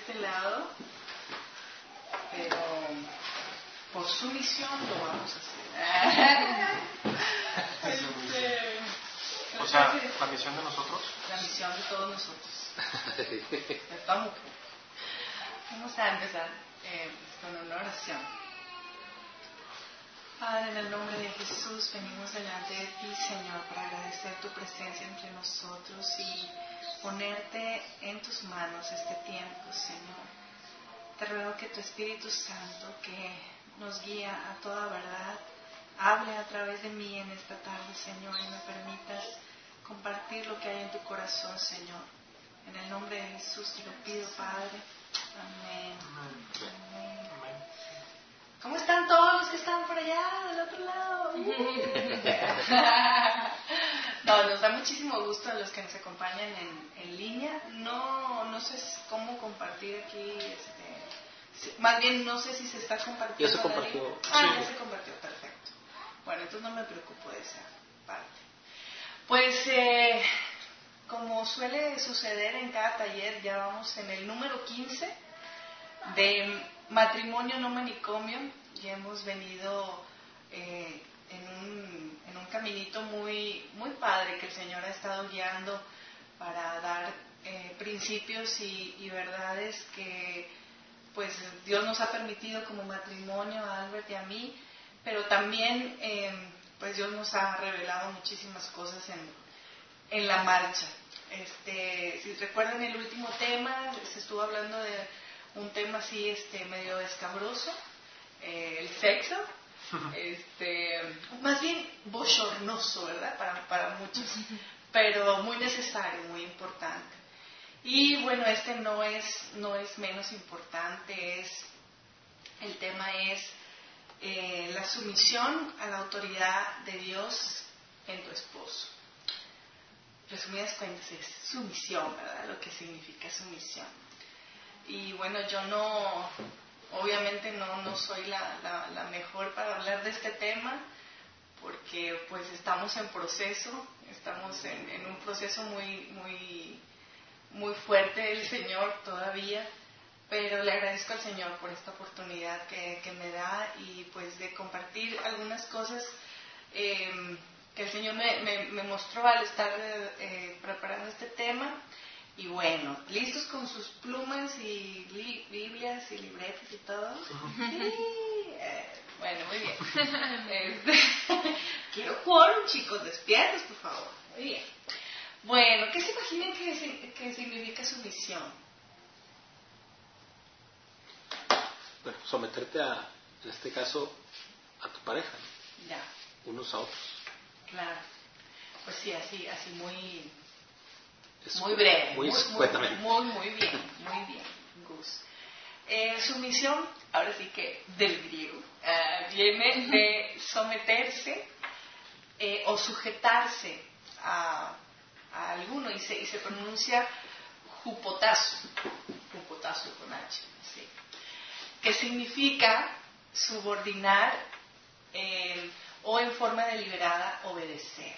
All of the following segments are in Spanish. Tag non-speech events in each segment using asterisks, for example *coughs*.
este lado, pero por su misión lo vamos a hacer. *laughs* Este, o sea, la misión de nosotros. La misión de todos nosotros. *laughs* Vamos a empezar eh, con una oración. Padre, en el nombre de Jesús venimos delante de ti, Señor, para agradecer tu presencia entre nosotros y ponerte en tus manos este tiempo, Señor. Te ruego que tu Espíritu Santo, que nos guía a toda verdad, hable a través de mí en esta tarde, Señor, y me permitas compartir lo que hay en tu corazón, Señor. En el nombre de Jesús te lo pido, Padre. Amén. Amén. ¿Cómo están todos los que están por allá del otro lado? *laughs* no, nos da muchísimo gusto a los que nos acompañan en, en línea. No, no sé cómo compartir aquí, este, más bien no sé si se está compartiendo. Ya se compartió. Ah, ya se compartió, perfecto. Bueno, entonces no me preocupo de esa parte. Pues eh, como suele suceder en cada taller, ya vamos en el número 15 de matrimonio no manicomio y hemos venido eh, en, un, un, caminito muy, muy padre que el Señor ha estado guiando para dar eh, principios y, verdades que pues Dios nos ha permitido como matrimonio a Albert y a mí, pero también eh, pues Dios nos ha revelado muchísimas cosas en, en la marcha. Este, si recuerdan el último tema, se estuvo hablando de un tema así este medio escabroso, eh, el sexo, este, más bien bochornoso, ¿verdad? Para, para muchos, pero muy necesario, muy importante. Y bueno, este no es, no es menos importante, es, el tema es eh, la sumisión a la autoridad de Dios en tu esposo. Resumidas cuentas es sumisión, ¿verdad? Lo que significa sumisión. Y bueno, yo no, obviamente no, no soy la, la, mejor para hablar de este tema, porque pues estamos en proceso, estamos en, en un proceso muy, muy, muy fuerte del Señor todavía, pero le agradezco al Señor por esta oportunidad que, que me da y pues de compartir algunas cosas eh, que el Señor me, me, mostró al estar eh, preparando este tema y bueno, ¿listos con sus plumas y Biblias y libretas y todo? Sí. Eh, bueno, muy bien. *laughs* Este, *laughs* quiero jugar, chicos, despiertos, por favor. Muy bien. Bueno, ¿qué se imaginan que, que significa sumisión? Bueno, someterte a, en este caso, a tu pareja. Ya. Unos a otros. Claro. Pues sí, así, así muy muy breve. Muy, muy, muy, bien, muy bien, Gus. Eh, sumisión, ahora sí que del griego, eh, viene de someterse eh, o sujetarse a, a, alguno y se, y se pronuncia jupotazo, jupotazo con H, sí, que significa subordinar o en forma deliberada obedecer,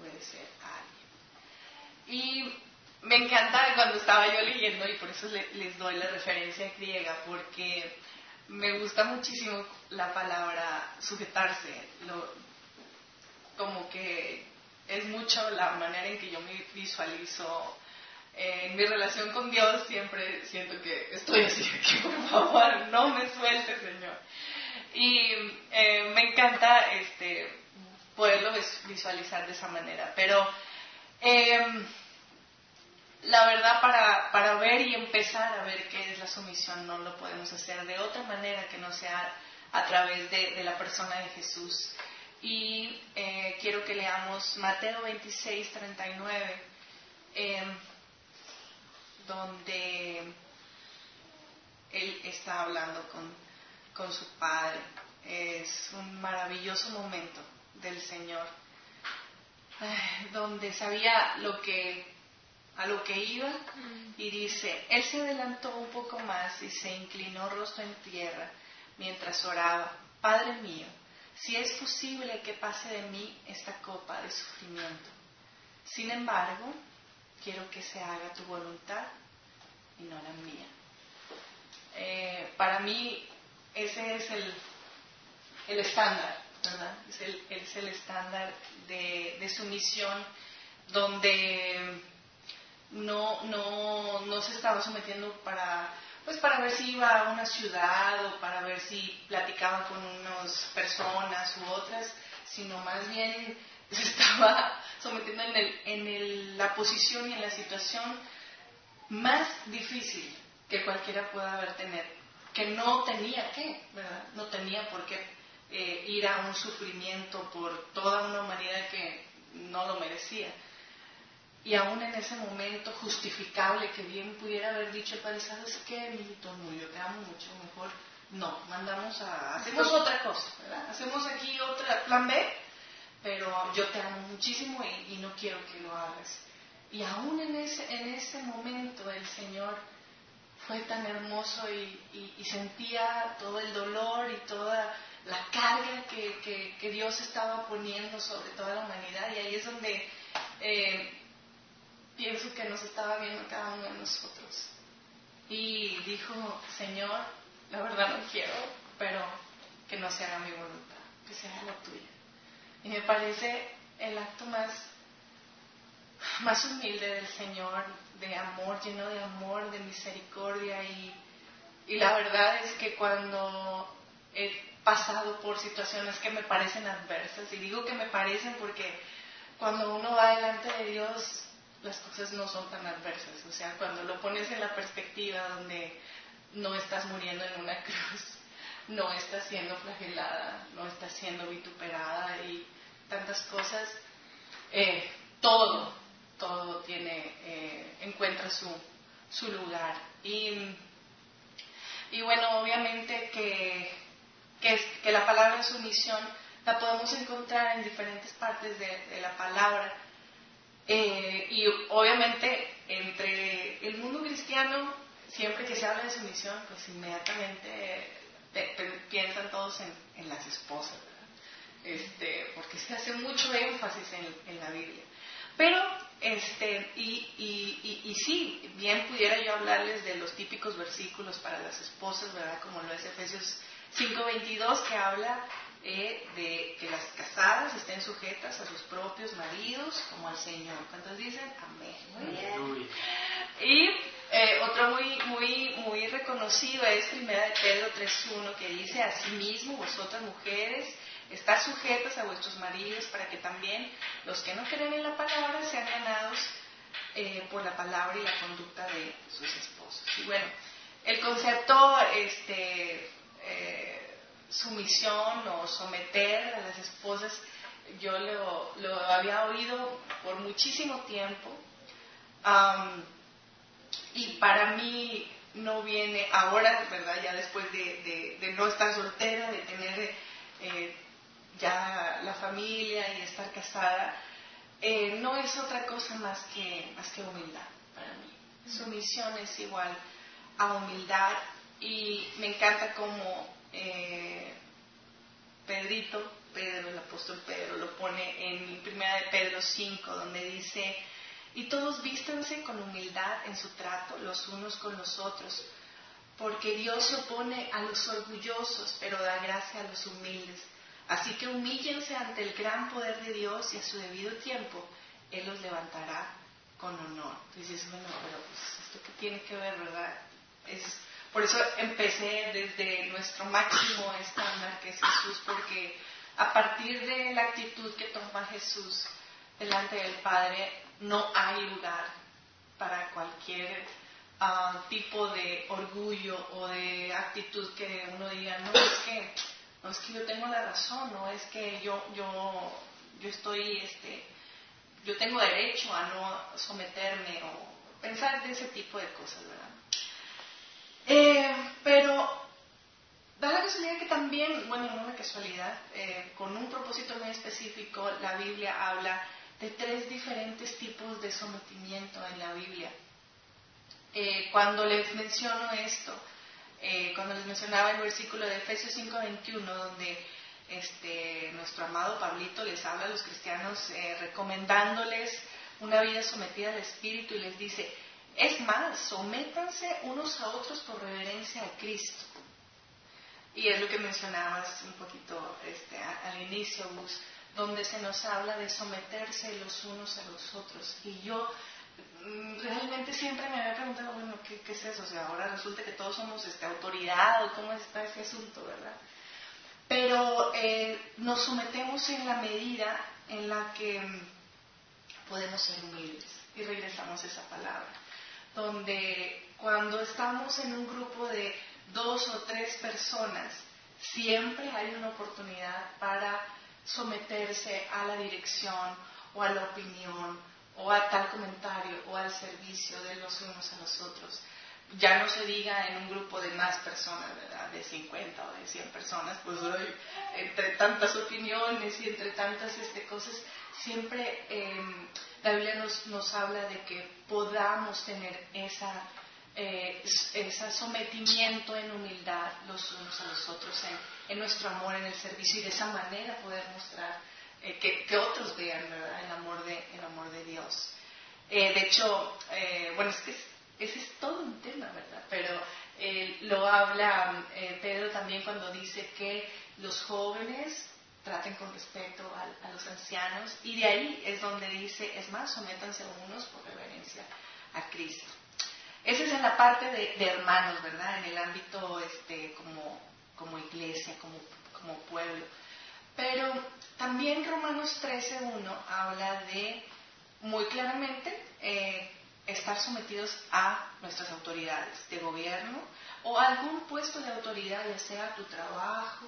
obedecer a alguien. Y me encanta cuando estaba yo leyendo y por eso les doy la referencia griega, porque me gusta muchísimo la palabra sujetarse, como que es mucho la manera en que yo me visualizo en mi relación con Dios, siempre siento que estoy así, *laughs* que por favor no me suelte, Señor. Y eh, me encanta este, poderlo visualizar de esa manera, pero... Eh, la verdad para, para ver y empezar a ver qué es la sumisión no lo podemos hacer de otra manera que no sea a través de, la persona de Jesús. Y eh, quiero que leamos Mateo 26, 39, em, donde él está hablando con, con su Padre. Es un maravilloso momento del Señor, donde sabía lo que a lo que iba y dice, él se adelantó un poco más y se inclinó rostro en tierra mientras oraba, Padre mío, si es posible que pase de mí esta copa de sufrimiento. Sin embargo, quiero que se haga tu voluntad y no la mía. Eh, para mí ese es el, el estándar, ¿verdad? Es el, es el estándar de, de sumisión donde no, no, no se estaba sometiendo para pues para ver si iba a una ciudad o para ver si platicaba con unas personas u otras, sino más bien *laughs* se estaba sometiendo en, el, en el, la posición y en la situación más difícil que cualquiera pueda haber tener, que no tenía que, ¿verdad? No tenía por qué eh, ir a un sufrimiento por toda una humanidad que no lo merecía. Y aún en ese momento justificable que bien pudiera haber dicho el padre, ¿sabes qué, Milito? No, yo te amo mucho, mejor no, mandamos a, hacemos otra cosa, ¿verdad? Hacemos aquí otra, plan B, pero yo te amo muchísimo y, no quiero que lo hagas. Y aún en ese, en ese momento el Señor fue tan hermoso y, sentía todo el dolor y toda la carga que, que, Dios estaba poniendo sobre toda la humanidad. Y ahí es donde eh, pienso que nos estaba viendo cada uno de nosotros. Y dijo, Señor, la verdad no quiero, pero que no se haga mi voluntad, que sea la tuya. Y me parece el acto más, más humilde del Señor, de amor, lleno de amor, de misericordia. Y, y la verdad es que cuando he pasado por situaciones que me parecen adversas, y digo que me parecen porque cuando uno va delante de Dios, las cosas no son tan adversas. O sea, cuando lo pones en la perspectiva donde no estás muriendo en una *laughs* cruz, no estás siendo flagelada, no estás siendo vituperada y tantas cosas, eh, todo, todo tiene, eh, encuentra su, su lugar. Y, y, bueno, obviamente que, que, la palabra sumisión la podemos encontrar en diferentes partes de la palabra eh, y obviamente entre el mundo cristiano, siempre que se habla de sumisión, pues inmediatamente piensan todos en, las esposas, este, porque se hace mucho énfasis en, la Biblia. Pero, este, y, y, y, sí, bien pudiera yo hablarles de los típicos versículos para las esposas, ¿verdad? Como lo es Efesios 5.22, que habla eh, de que las casadas estén sujetas a sus propios maridos como al Señor. ¿Cuántos dicen? Amén. Y eh, otro muy, muy, muy reconocido es Primera de Pedro 3.1 que dice, asimismo vosotras mujeres, estar sujetas a vuestros maridos para que también los que no creen en la palabra sean ganados eh, por la palabra y la conducta de sus esposos. Y bueno, el concepto este, sumisión o someter a las esposas, yo lo, lo había oído por muchísimo tiempo y para mí no viene ahora, ¿verdad? Ya después de, de, no estar soltera, de tener eh, ya la familia y estar casada, eh, no es otra cosa más que, más que humildad para mí. Sumisión es igual a humildad y me encanta como eh, Pedrito, Pedro, el apóstol Pedro, lo pone en primera de Pedro 5, donde dice, y todos vístanse con humildad en su trato los unos con los otros, porque Dios se opone a los orgullosos, pero da gracia a los humildes. Así que humíllense ante el gran poder de Dios y a su debido tiempo Él los levantará con honor. Dices, bueno, pero pues esto que tiene que ver, ¿verdad? Es por eso empecé desde nuestro máximo estándar, que es Jesús, porque a partir de la actitud que toma Jesús delante del Padre, no hay lugar para cualquier ah, tipo de orgullo o de actitud que uno diga, no es que, no es que yo tengo la razón, no es que yo, yo, yo estoy, este, yo tengo derecho a no someterme o pensar de ese tipo de cosas, ¿verdad? Eh, pero da la casualidad que también, bueno, no una casualidad, eh, con un propósito muy específico, la Biblia habla de tres diferentes tipos de sometimiento en la Biblia. Eh, cuando les menciono esto, cuando les mencionaba el versículo de Efesios 5:21, donde este, nuestro amado Pablito les habla a los cristianos recomendándoles una vida sometida al Espíritu y les dice, Es más, sométanse unos a otros por reverencia a Cristo. Y es lo que mencionabas un poquito este, al inicio, Gus, donde se nos habla de someterse los unos a los otros. Y yo mm, realmente siempre me había preguntado, bueno, ¿qué, es eso? O sea, ahora resulta que todos somos este, autoridad o cómo está ese asunto, ¿verdad? Pero eh, nos sometemos en la medida en la que mm, podemos ser humildes. Y regresamos a esa palabra. Donde cuando estamos en un grupo de dos o tres personas, siempre hay una oportunidad para someterse a la dirección o a la opinión o a tal comentario o al servicio de los unos a los otros. Ya no se diga en un grupo de más personas, ¿verdad? De 50 o de 100 personas, pues entre tantas opiniones y entre tantas este, cosas, siempre em, la Biblia nos, nos habla de que podamos tener esa eh, ese sometimiento en humildad los unos a los otros, en, nuestro amor, en el servicio y de esa manera poder mostrar eh, que, otros vean el amor de, el amor de Dios. Eh, de hecho, bueno, es que ese es todo un tema, ¿verdad? Pero lo habla Pedro también cuando dice que los jóvenes traten con respeto a, los ancianos y de ahí es donde dice, es más, sométanse unos por reverencia a Cristo. Esa es en la parte de, hermanos, ¿verdad? En el ámbito este, como, como iglesia, como, como pueblo. Pero también Romanos 13.1 habla de, muy claramente, eh, estar sometidos a nuestras autoridades de gobierno o algún puesto de autoridad, ya sea tu trabajo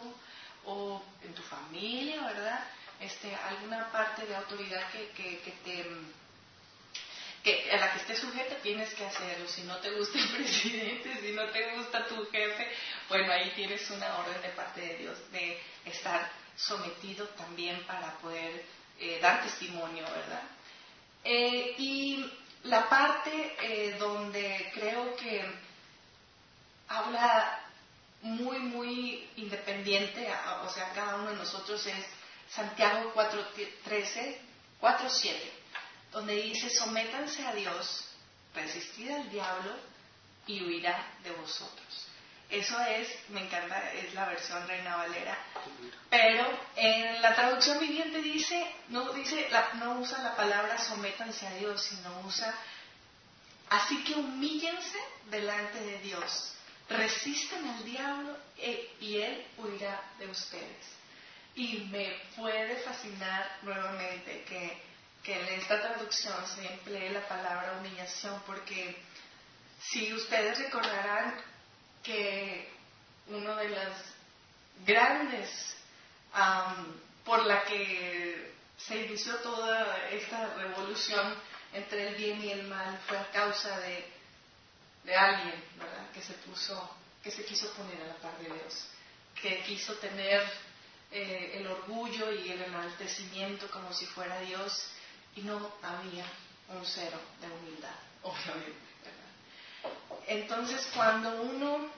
o en tu familia, ¿verdad? Este, alguna parte de autoridad que, que, te que a la que estés sujeta tienes que hacerlo. Si no te gusta el *laughs* presidente, si no te gusta tu jefe, bueno, ahí tienes una orden de parte de Dios de estar sometido también para poder eh, dar testimonio, ¿verdad? Eh, y la parte eh, donde creo que habla muy, muy independiente, o sea, cada uno de nosotros es Santiago 4.13, 4.7 donde dice, sométanse a Dios, resistid al diablo y huirá de vosotros. Eso es, me encanta, es la versión Reina Valera, pero en la traducción viviente dice, no, dice, no usa la palabra sométanse a Dios, sino usa, así que humíllense delante de Dios, resisten al diablo e, y él huirá de ustedes. Y me puede fascinar nuevamente que que en esta traducción se emplee la palabra humillación, porque si ustedes recordarán que uno de las grandes por la que se inició toda esta revolución entre el bien y el mal fue a causa de, de alguien, ¿verdad? Que se puso, que se quiso poner a la par de Dios, que quiso tener eh, el orgullo y el enaltecimiento como si fuera Dios y no había un cero de humildad, obviamente. Entonces, cuando uno,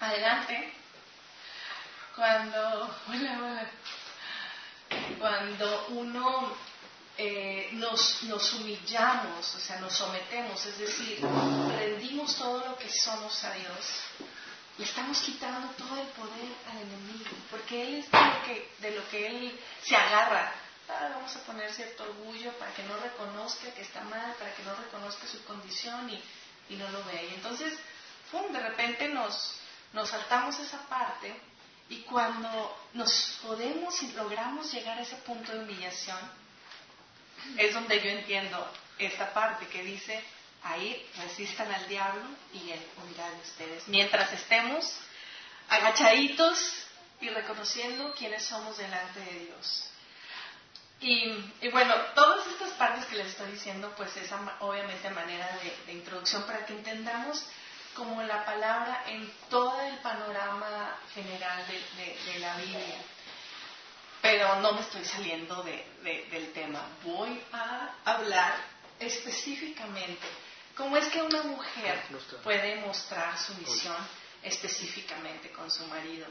adelante, cuando, *laughs* cuando uno eh, nos, nos humillamos, o sea, nos sometemos, es decir, rendimos todo lo que somos a Dios, le estamos quitando todo el poder al enemigo, porque Él es de lo que, de lo que Él se agarra Ah, vamos a poner cierto orgullo para que no reconozca que está mal, para que no reconozca su condición y, no lo vea. Y entonces, de repente nos, nos saltamos esa parte y cuando nos podemos y logramos llegar a ese punto de humillación, es donde yo entiendo esta parte que dice, ahí resistan al diablo y él huirá de ustedes. Mientras estemos agachaditos y reconociendo quiénes somos delante de Dios. Y, bueno, todas estas partes que les estoy diciendo, pues es obviamente manera de, introducción para que entendamos como la palabra en todo el panorama general de, la Biblia. Pero no me estoy saliendo del tema. Voy a hablar específicamente cómo es que una mujer puede mostrar su misión específicamente con su marido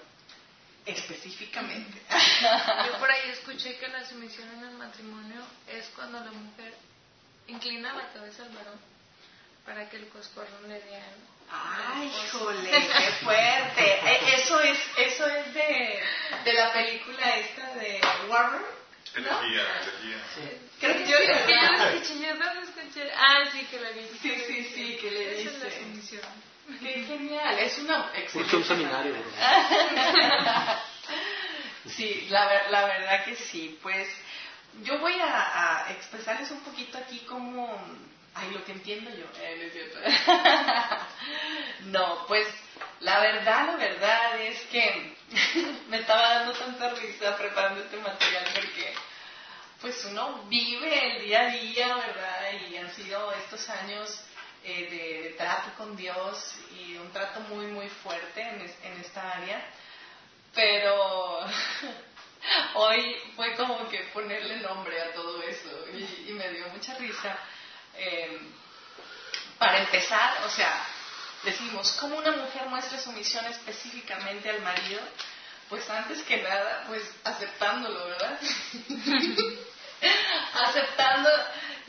específicamente. *laughs* Yo por ahí escuché que la sumisión en el matrimonio es cuando la mujer inclina la cabeza al varón para que el coscorrón le diera. Ay, jole, qué fuerte. *laughs* Eh, eso es, eso es de, de la película esta de Warner. Energía, energía. Creo que Yo, ¿verdad? lo escuché, yo no lo escuché. Ah, sí, que le dije. Sí, sí, sí, que le la dice. sumisión. Qué genial, es una excelente. Un seminario. *laughs* Sí, la, la verdad que sí. Pues yo voy a, a expresarles un poquito aquí como, ay, lo que entiendo yo. Eh, no es cierto. *laughs* no, pues la verdad, la verdad es que *laughs* me estaba dando tanta risa preparando este material porque pues uno vive el día a día, ¿verdad? Y han sido estos años eh, de, trato con Dios y un trato muy, muy fuerte en esta área. Pero *laughs* hoy fue como que ponerle nombre a todo eso y, y me dio mucha risa. Eh, para empezar, o sea, decimos, ¿cómo una mujer muestra sumisión específicamente al marido? Pues antes que nada, pues aceptándolo, ¿verdad? *laughs* aceptando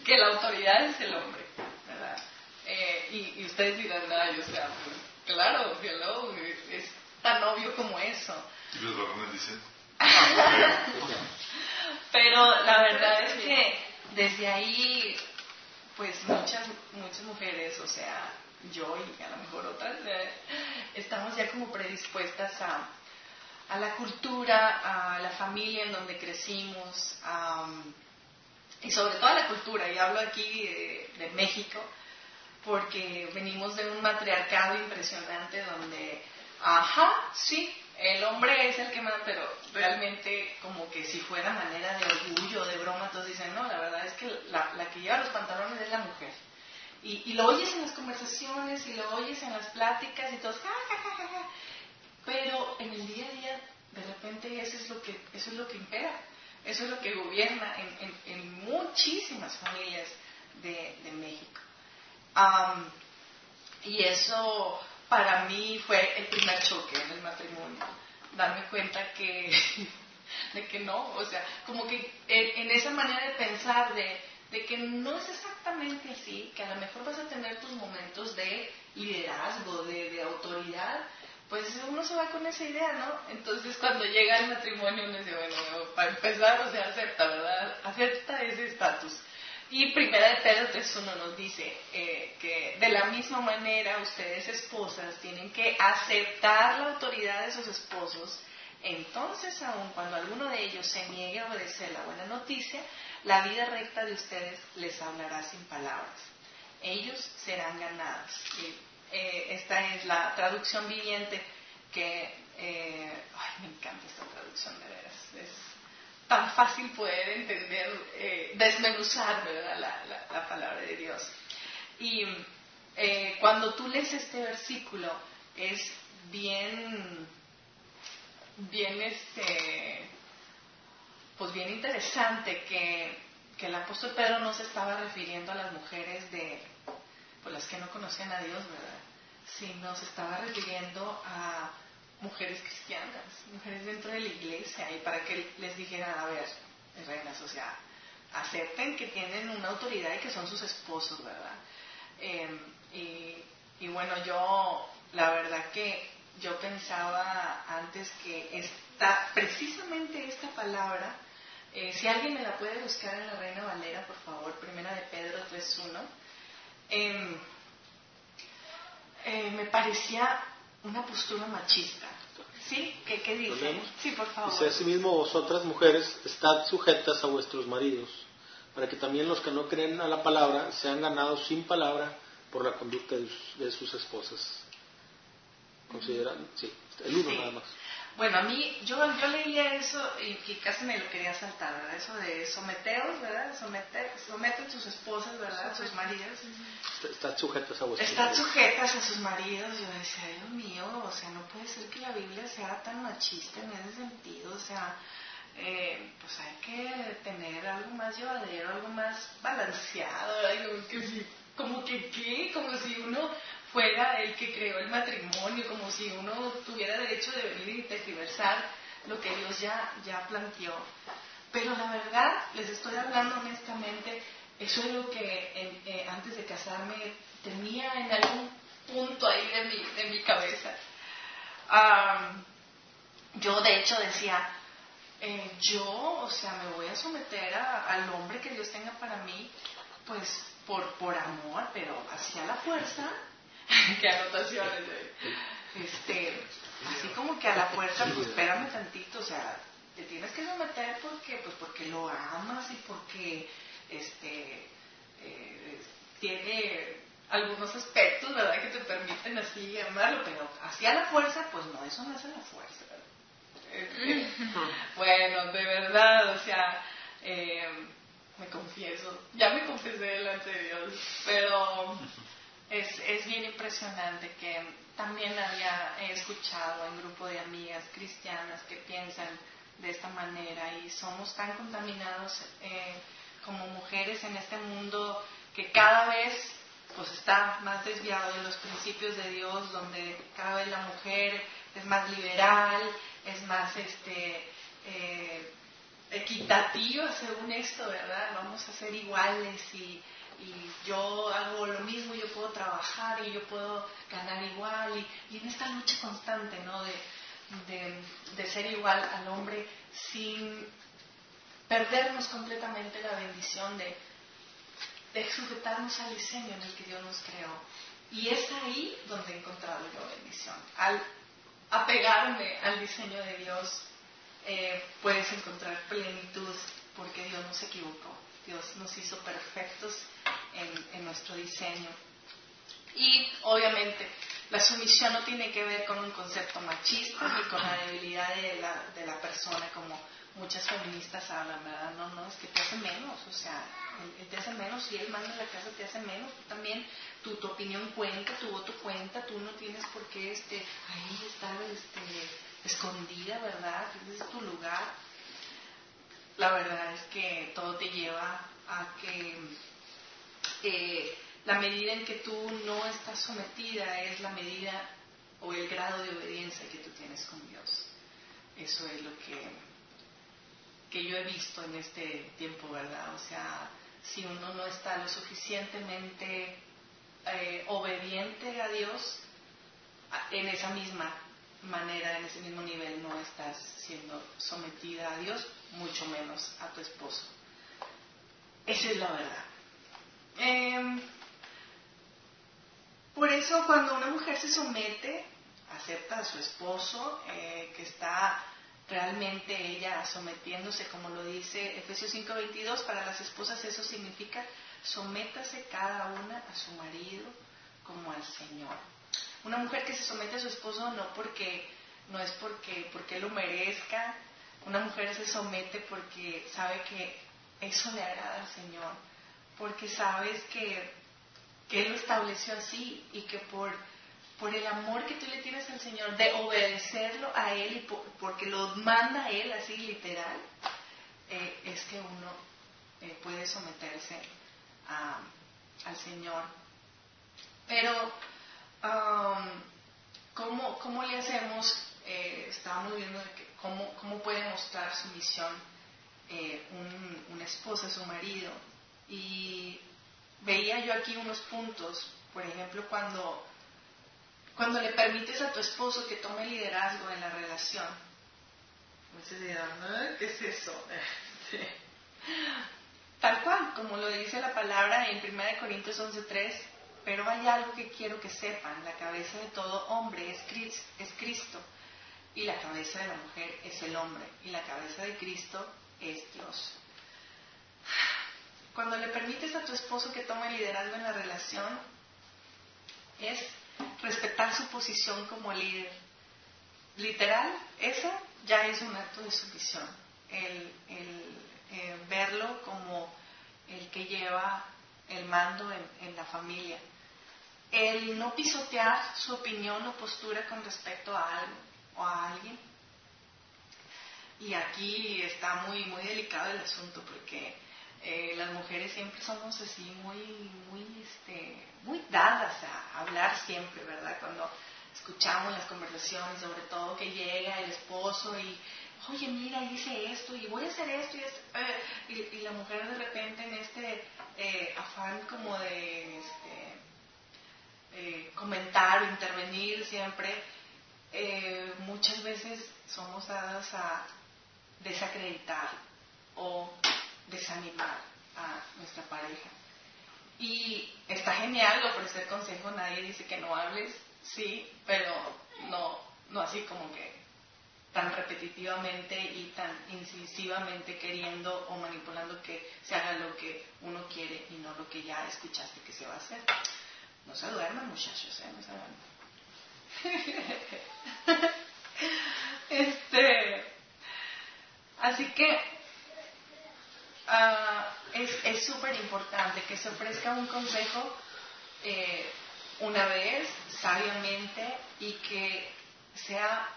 que la autoridad es el hombre, ¿verdad? Eh, y, y ustedes dirán, ay, o sea, pues claro, hello, es, es tan obvio como eso. Y los varones dicen, *laughs* Pero la verdad es que desde ahí, pues muchas, muchas mujeres, o sea, yo y a lo mejor otras, estamos ya como predispuestas a, a la cultura, a la familia en donde crecimos, a, y sobre todo a la cultura, y hablo aquí de, México, porque venimos de un matriarcado impresionante donde, ajá, sí, el hombre es el que manda, pero realmente como que si fuera manera de orgullo, de broma, todos dicen, no, la verdad es que la que lleva los pantalones es la mujer. Y, lo oyes en las conversaciones y lo oyes en las pláticas y todos, ja, ja, ja, ja, pero en el día a día, de repente eso es lo que, eso es lo que impera, eso es lo que gobierna en, en- muchísimas familias de, de México. Am, y eso para mí fue el primer choque en el matrimonio, darme cuenta que, *laughs* de que no, o sea, como que en esa manera de pensar de, de que no es exactamente así, que a lo mejor vas a tener tus momentos de liderazgo, de, de autoridad, pues uno se va con esa idea, ¿no? Entonces cuando llega el matrimonio uno dice, bueno, para empezar, o sea, acepta, ¿verdad? Acepta ese estatus. Y Primera de Pedro 3.1 nos dice eh, que de la misma manera ustedes esposas tienen que aceptar la autoridad de sus esposos. Entonces, aun cuando alguno de ellos se niegue a obedecer la buena noticia, la vida recta de ustedes les hablará sin palabras. Ellos serán ganados. Eh, esta es la traducción viviente que, eh, ay, me encanta esta traducción de veras. Es, tan fácil poder entender, eh, desmenuzar ¿verdad? La, la- la palabra de Dios. Y cuando tú lees este versículo es bien, bien este, pues bien interesante que, el apóstol Pedro no se estaba refiriendo a las mujeres de, pues las que no conocían a Dios, ¿verdad? Sino se estaba refiriendo a mujeres cristianas, mujeres dentro de la iglesia, y para que les dijeran, a ver, reinas, o sea, acepten que tienen una autoridad y que son sus esposos, ¿verdad? Eh, y, y bueno, yo, la verdad que yo pensaba antes que esta, precisamente esta palabra, eh, si alguien me la puede buscar en la Reina Valera, por favor, primera de Pedro 3.1, eh, eh, me parecía una postura machista. ¿Sí? ¿Qué, qué dice? Sí, por favor. Dice asimismo vosotras mujeres, estad sujetas a vuestros maridos, para que también los que no creen a la palabra sean ganados sin palabra por la conducta de sus, de sus esposas. ¿Consideran? Sí, el uno Sí. nada más. Bueno, a mí, yo, yo leía eso y, y casi me lo quería saltar, ¿verdad? Eso de someteos, ¿verdad? Someter, someten sus esposas, ¿verdad? A sus maridos. Estad sujetas a vuestros Están sujetas a sus maridos. Yo decía, Dios mío, o sea, no puede ser que la Biblia sea tan machista en ese sentido. O sea, eh, pues hay que tener algo más llevadero, algo más balanceado. Como que, si- como que, ¿qué? Como si uno fuera el que creó el matrimonio, como si uno tuviera derecho de venir y tergiversar lo que Dios ya, ya planteó. Pero la verdad, les estoy hablando honestamente, eso es lo que eh, antes de casarme tenía en algún punto ahí de mi, de mi cabeza. yo de hecho decía, eh, yo, o sea, me voy a someter al hombre que Dios tenga para mí, pues por, por amor, pero hacia la fuerza. *laughs* Qué anotaciones. Este, así como que a la fuerza, pues espérame tantito, o sea, te tienes que someter porque, pues porque lo amas y porque, este, eh, tiene algunos aspectos, ¿verdad?, que te permiten así amarlo, pero hacia la fuerza, pues no, eso no es a la fuerza, este, *laughs* bueno, de verdad, o sea, eh, me confieso, ya me confesé delante de Dios, pero es, es bien impresionante que también había escuchado en grupo de amigas cristianas que piensan de esta manera y somos tan contaminados eh, como mujeres en este mundo que cada vez pues está más desviado de los principios de Dios, donde cada vez la mujer es más liberal, es más este eh, equitativa según esto, ¿verdad? Vamos a ser iguales y, yo hago lo mismo, yo puedo trabajar y yo puedo ganar igual y, en esta lucha constante, ¿no? De, de ser igual al hombre sin perdernos completamente la bendición de de sujetarnos al diseño en el que Dios nos creó. Y es ahí donde he encontrado yo bendición. Al apegarme al diseño de Dios, eh, puedes encontrar plenitud porque Dios no se equivocó. Dios nos hizo perfectos en, nuestro diseño. Y obviamente la sumisión no tiene que ver con un concepto machista ni con la debilidad de la, de la persona como muchas feministas hablan, ¿verdad? No, no, es que te hace menos, o sea, él, te hace menos, si él manda en la casa te hace menos, tú también, tu, tu opinión cuenta, tu voto cuenta, tú no tienes por qué este, ahí estar este, escondida, ¿verdad? Ese es tu lugar. La verdad es que todo te lleva a que eh, la medida en que tú no estás sometida es la medida o el grado de obediencia que tú tienes con Dios. Eso es lo que que yo he visto en este tiempo, ¿verdad? O sea, si uno no está lo suficientemente eh, obediente a Dios, en esa misma manera, en ese mismo nivel, no estás siendo sometida a Dios, mucho menos a tu esposo. Esa es la verdad. Em, por eso cuando una mujer se somete, acepta a su esposo, eh, que está realmente ella sometiéndose, como lo dice Efesios 5:22, para las esposas eso significa sométase cada una a su marido como al Señor. Una mujer que se somete a su esposo no porque no es porque porque lo merezca, una mujer se somete porque sabe que eso le agrada al Señor, porque sabes que, que Él lo estableció así y que por por el amor que tú le tienes al Señor, de obedecerlo a Él y porque lo manda a Él así literal, eh, es que uno eh, puede someterse al Señor. Pero, um, ¿cómo, ¿cómo, le hacemos? Eh, estábamos viendo que cómo, cómo, puede mostrar su misión un, una esposa, su marido. Y veía yo aquí unos puntos, por ejemplo, cuando cuando le permites a tu esposo que tome liderazgo en la relación, entonces dirán, ¿qué es eso? *laughs* Tal cual, como lo dice la palabra en 1 Corintios 11:3, pero hay algo que quiero que sepan, la cabeza de todo hombre es, es Cristo y la cabeza de la mujer es el hombre y la cabeza de Cristo es Dios. Cuando le permites a tu esposo que tome liderazgo en la relación, es respetar su posición como líder. Literal, eso ya es un acto de sumisión. El, eh, verlo como el que lleva el mando en, la familia. El no pisotear su opinión o postura con respecto a algo o a alguien. Y aquí está muy, muy delicado el asunto porque eh, las mujeres siempre somos así muy, muy, este, muy dadas a hablar siempre, ¿verdad? Cuando escuchamos las conversaciones, sobre todo que llega el esposo y, oye, mira, hice esto y voy a hacer esto y, eh, y, la mujer de repente en este eh, afán como de, este, eh, comentar o intervenir siempre, eh, muchas veces somos dadas a desacreditar o desanimar a nuestra pareja. Y está genial ofrecer consejo, nadie dice que no hables, sí, pero no, no así como que tan repetitivamente y tan incisivamente queriendo o manipulando que se haga lo que uno quiere y no lo que ya escuchaste que se va a hacer. No se duerman muchachos, ¿eh? No se duerman. *laughs* este, así que ah, es súper importante que se ofrezca un consejo eh, una vez, sabiamente, y que sea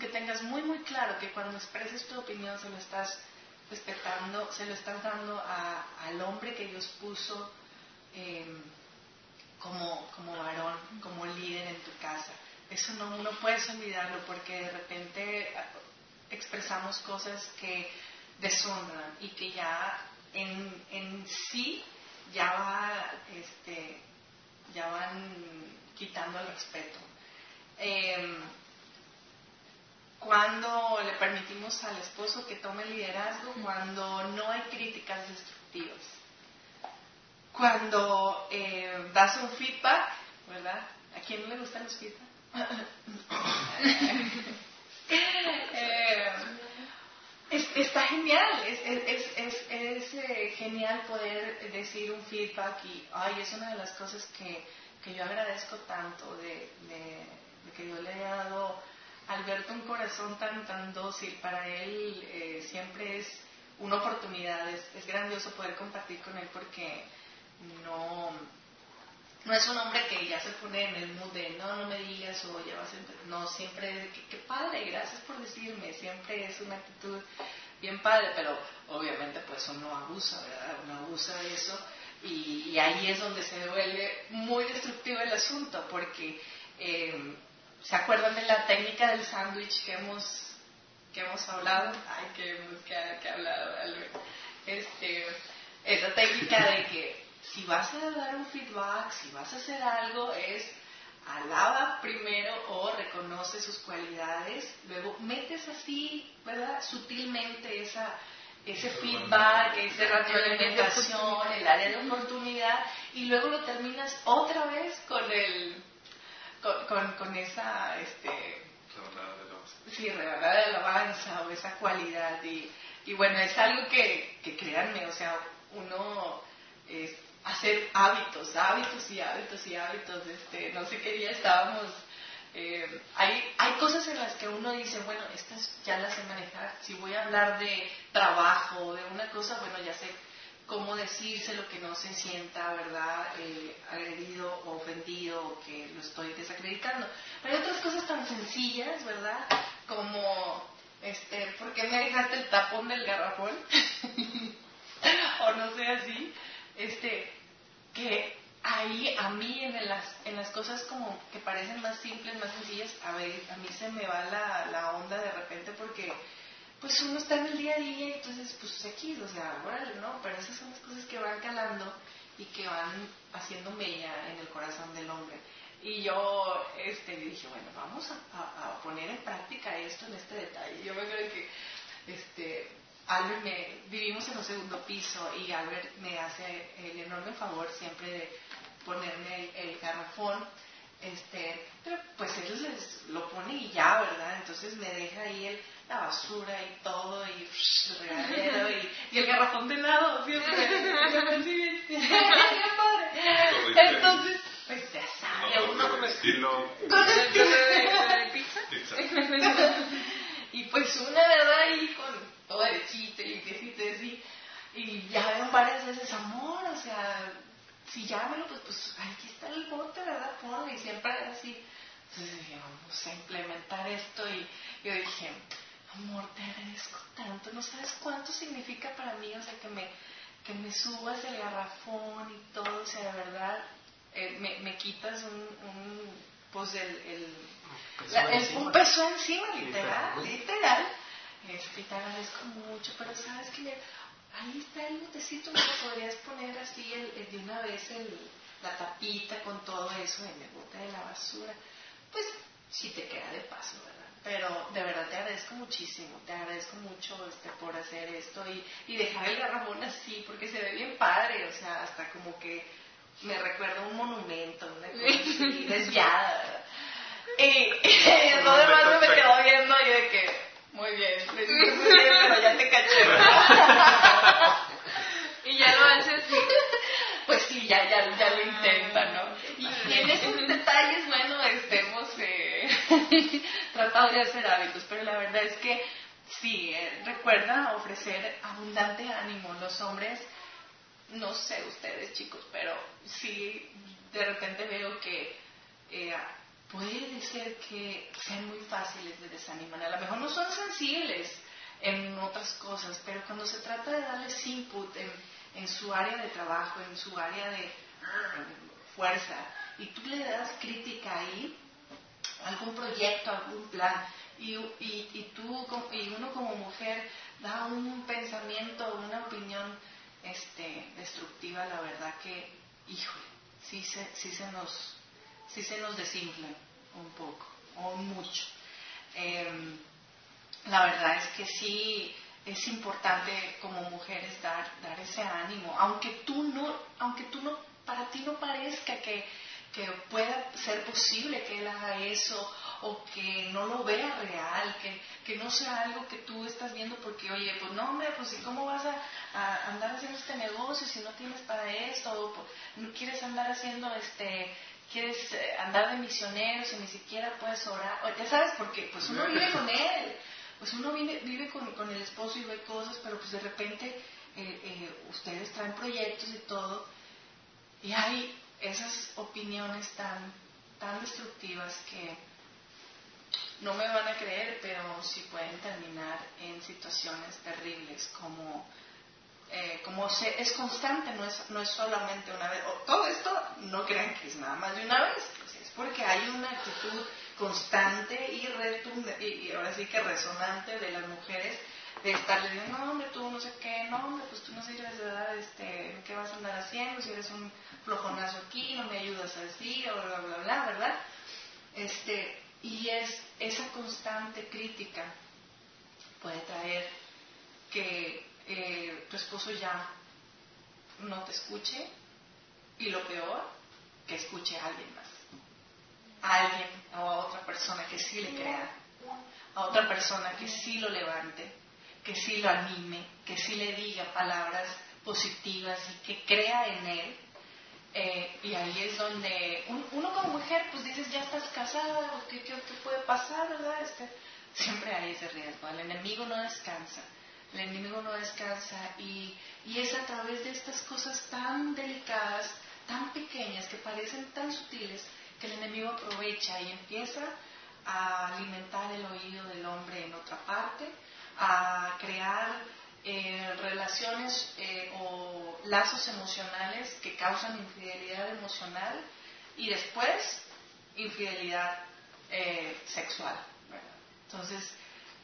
que tengas muy muy claro que cuando expreses tu opinión se lo estás respetando, se lo estás dando al hombre que Dios puso em, como, como varón, como líder en tu casa. Eso no, no puedes olvidarlo porque de repente ah, expresamos cosas que deshonran y que ya en, en sí ya va, este, ya van quitando el respeto. Eh, cuando le permitimos al esposo que tome liderazgo, cuando no hay críticas destructivas, cuando eh, das un feedback, ¿verdad? ¿A quién no le gustan los feedback? *laughs* está genial, es, es, es, es eh, genial poder decir un feedback y, ay, es una de las cosas que, que yo agradezco tanto de, de, de que Dios le haya dado Alberto un corazón tan, tan dócil, para él eh, siempre es una oportunidad, es, es, grandioso poder compartir con él porque no, no es un hombre que ya se pone en el mood de no, no me digas o ya vas a... No, siempre, qué padre, gracias por decirme, siempre es una actitud bien padre, pero obviamente pues uno abusa, ¿verdad? Uno abusa de eso y, ahí es donde se vuelve muy destructivo el asunto porque... Eh, ¿Se acuerdan de la técnica del sándwich que hemos, que hemos hablado? Ay, que hemos que, que hablado, Este, esa técnica de que si vas a dar un feedback, si vas a hacer algo, es alaba primero o reconoce sus cualidades, luego metes así, ¿verdad? Sutilmente esa, ese feedback, esa retroalimentación, el área de oportunidad, y luego lo terminas otra vez con el con, con, esa este sí, revelada de alabanza o esa cualidad y, y bueno es algo que, que créanme o sea uno hacer hábitos hábitos y hábitos y hábitos este no sé qué día estábamos eh, hay, hay cosas en las que uno dice, bueno, estas ya las sé manejar. Si voy a hablar de trabajo de una cosa, bueno, ya sé cómo decírselo que no se sienta, ¿verdad?, eh, agredido o ofendido o que lo estoy desacreditando. Pero hay otras cosas tan sencillas, ¿verdad?, como, este, ¿por qué me dejaste el tapón del garrafón? *laughs* o no sé así, este, que ahí a mí en las, en las cosas como que parecen más simples, más sencillas, a ver, a mí se me va la, onda de repente porque pues uno está en el día a día y entonces pues aquí, o sea, órale, ¿no? Pero esas son las cosas que van calando y que van haciendo mella en el corazón del hombre. Y yo este, dije, bueno, vamos a, poner en práctica esto en este detalle. Yo me acuerdo que este, Albert me, vivimos en un segundo piso y Albert me hace el enorme favor siempre de ponerme el, el garrafón este, pero pues él les lo pone y ya, ¿verdad? Entonces me deja ahí el, la basura y todo, y el regadero, y, y, el garrafón de lado, siempre. Entonces, pues ya sabe, uno con estilo. Con estilo de pizza. Y pues una verdad ahí con todo derechito y quesito así. Y ya veo varias veces amor, o sea, si llámelo, pues, pues aquí está el bote, ¿verdad? Y siempre así. Entonces dije, vamos a implementar esto y yo dije, amor, te agradezco tanto, no sabes cuánto significa para mí, o sea, que me, que me subas el garrafón y todo, o sea, de verdad, eh, me, me, quitas un, un pues el, el, la, el un peso encima, literal, literal. Este, te agradezco mucho, pero sabes que ahí está el botecito, me podrías poner así el, de una vez el, la tapita con todo eso en el bote de la basura, pues sí te queda de paso, ¿verdad? Pero de verdad te agradezco muchísimo, te agradezco mucho este, por hacer esto y, y dejar el garrafón así, porque se ve bien padre, o sea, hasta como que me recuerda un monumento, una cosa así, desviada. *laughs* Y, y lo demás me quedó viendo y de que, muy bien, *laughs* muy bien, pero ya te caché. Y ya lo hace así. Pues sí, ya, ya, ya lo intenta, ¿no? Y en esos detalles, bueno, este, hemos eh, *laughs* tratado de hacer hábitos, pero la verdad es que sí, eh, recuerda ofrecer abundante ánimo. Los hombres, no sé ustedes chicos, pero sí, de repente veo que eh, puede ser que sean muy fáciles de desanimar. A lo mejor no son sensibles en otras cosas, pero cuando se trata de darles input en, su área de trabajo, en su área de mm, fuerza, y tú le das crítica ahí, algún proyecto, algún plan, y, y, y tú y uno como mujer da un pensamiento, una opinión este, destructiva, la verdad que, híjole, sí se, sí se nos sí se nos desinflan un poco o mucho. Em, la verdad es que sí es importante como mujeres dar, dar ese ánimo, aunque tú no, aunque tú no, para ti no parezca que, que pueda ser posible que él haga eso o que no lo vea real, que, que no sea algo que tú estás viendo porque, oye, pues no, hombre, pues ¿y cómo vas a, a andar haciendo este negocio si no tienes para esto? O pues, no quieres andar haciendo este quieres eh, andar de misionero si ni siquiera puedes orar, o ya sabes, porque pues uno vive con *laughs* él, pues uno vive, vive con, con el esposo y ve cosas, pero pues de repente eh, eh, ustedes traen proyectos y todo, y hay esas opiniones tan, tan destructivas que no me van a creer, pero sí pueden terminar en situaciones terribles como eh, como se, es constante, no es, no es solamente una vez. Todo esto no crean que es nada más de una vez, pues es porque hay una actitud constante y, retumbe, y, ahora sí que resonante de las mujeres de estarle diciendo, no hombre, tú no sé qué, no hombre, pues tú no sirves, ¿verdad? Este, ¿Qué vas a andar haciendo? Si eres un flojonazo aquí, no me ayudas así, o bla, bla, bla, ¿verdad? Este, y es esa constante crítica puede traer que eh, tu esposo ya no te escuche y lo peor, que escuche a alguien más. A alguien o a otra persona que sí le crea, a otra persona que sí lo levante, que sí lo anime, que sí le diga palabras positivas y que crea en él. Eh, y ahí es donde un- uno como mujer, pues dices, ya estás casada, ¿qué, qué, qué puede pasar, verdad? Este, siempre hay ese riesgo, el enemigo no descansa. El enemigo no descansa y, y es a través de estas cosas tan delicadas, tan pequeñas, que parecen tan sutiles, que el enemigo aprovecha y empieza a alimentar el oído del hombre en otra parte, a crear eh, relaciones eh, o lazos emocionales que causan infidelidad emocional y después infidelidad eh, sexual. Entonces,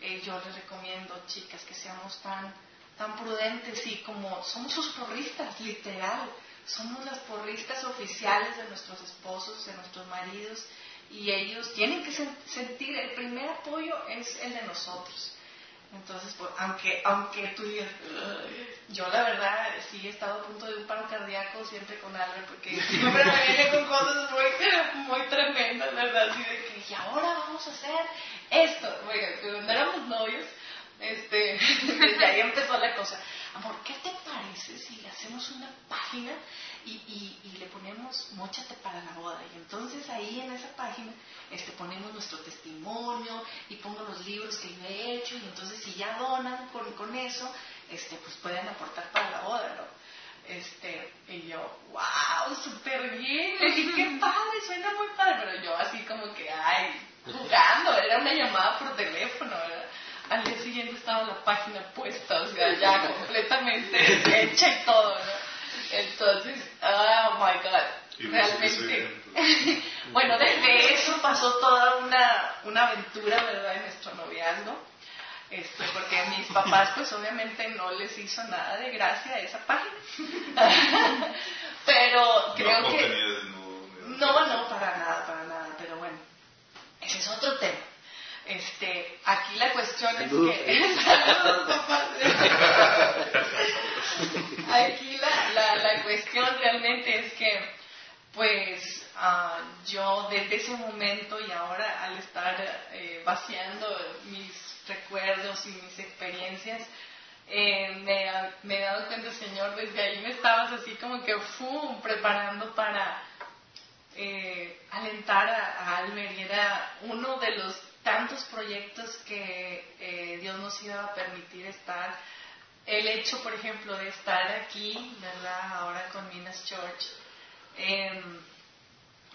eh, yo les recomiendo, chicas, que seamos tan, tan prudentes y como somos sus porristas, literal, somos las porristas oficiales de nuestros esposos, de nuestros maridos, y ellos tienen que sen- sentir, el primer apoyo es el de nosotros. Entonces, pues, aunque, aunque tú digas, yo la verdad sí he estado a punto de un paro cardíaco siempre con Albert, porque *laughs* siempre me viene con cosas muy, *laughs* muy tremendas, ¿verdad? Así de que, y ahora vamos a hacer esto. Oiga, cuando éramos novios, este, *laughs* desde ahí empezó la cosa. Amor, ¿qué te parece si le hacemos una página y, y, le ponemos Móchate para la boda? Y entonces ahí en esa página este, ponemos nuestro testimonio y pongo los libros que yo he hecho y entonces si ya donan con, eso, este, pues pueden aportar para la boda, ¿no? Este, y yo, wow, súper bien, qué padre, suena muy padre, pero yo así como que, ay, jugando, era una llamada por teléfono, ¿verdad? Al día siguiente estaba la página puesta, o sea, ya completamente hecha y todo, ¿no? Entonces, oh my god, realmente. *laughs* bueno, desde eso pasó toda una, una aventura, ¿verdad?, en nuestro noviazgo. Este, porque a mis papás pues obviamente no les hizo nada de gracia esa página. *laughs* pero creo no, que... No, no, para nada, para nada, pero bueno, ese es otro tema. Este, aquí la cuestión es que... *laughs* aquí la, la, la, cuestión realmente es que, pues, uh, yo desde ese momento y ahora al estar eh, vaciando mis recuerdos y mis experiencias, eh, me, me, he dado cuenta, Señor, desde ahí me estabas así como que ¡fum! preparando para eh, alentar a, a Almer y era uno de los tantos proyectos que eh, Dios nos iba a permitir estar. El hecho, por ejemplo, de estar aquí, ¿verdad? Ahora con Minas Church, em,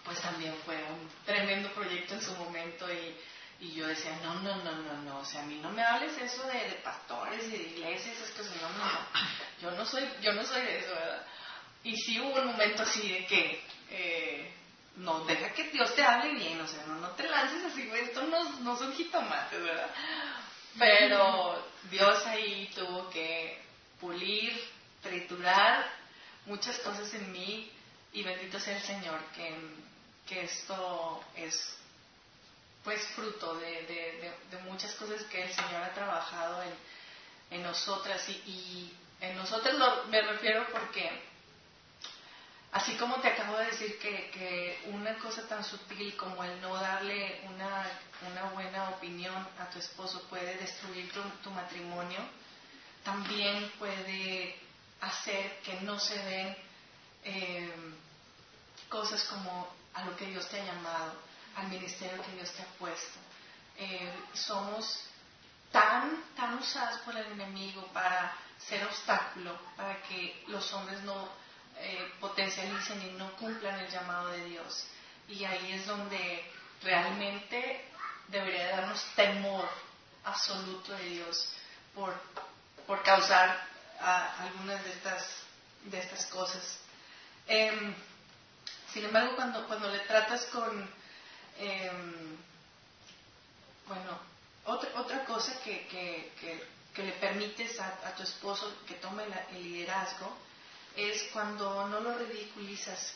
pues también fue un tremendo proyecto en su momento y, y, yo decía, no, no, no, no, no, o sea, a mí no me hables eso de, pastores y de iglesias, es que no, no, no, yo no soy, yo no soy de eso, ¿verdad? Y sí hubo un momento así de que... Eh, no, deja que Dios te hable bien, o sea, no, no te lances así, güey, esto no, no son jitomates, ¿verdad? Pero Dios ahí tuvo que pulir, triturar muchas cosas en mí y bendito sea el Señor que, que esto es pues fruto de, de, muchas cosas que el Señor ha trabajado en, en nosotras y, en nosotras me refiero porque Así como te acabo de decir que, una cosa tan sutil como el no darle una, buena opinión a tu esposo puede destruir tu, matrimonio, también puede hacer que no se den eh, cosas como a lo que Dios te ha llamado, al ministerio que Dios te ha puesto. Eh, somos tan, tan usados por el enemigo para ser obstáculo, para que los hombres no eh, potencialicen y no cumplan el llamado de Dios. Y ahí es donde realmente debería darnos temor absoluto de Dios por, por causar algunas de estas, de estas cosas. Em, sin embargo, cuando, cuando le tratas con, em, bueno, otra, otra cosa que, que, que, le permites a, tu esposo que tome el liderazgo, es cuando no lo ridiculizas.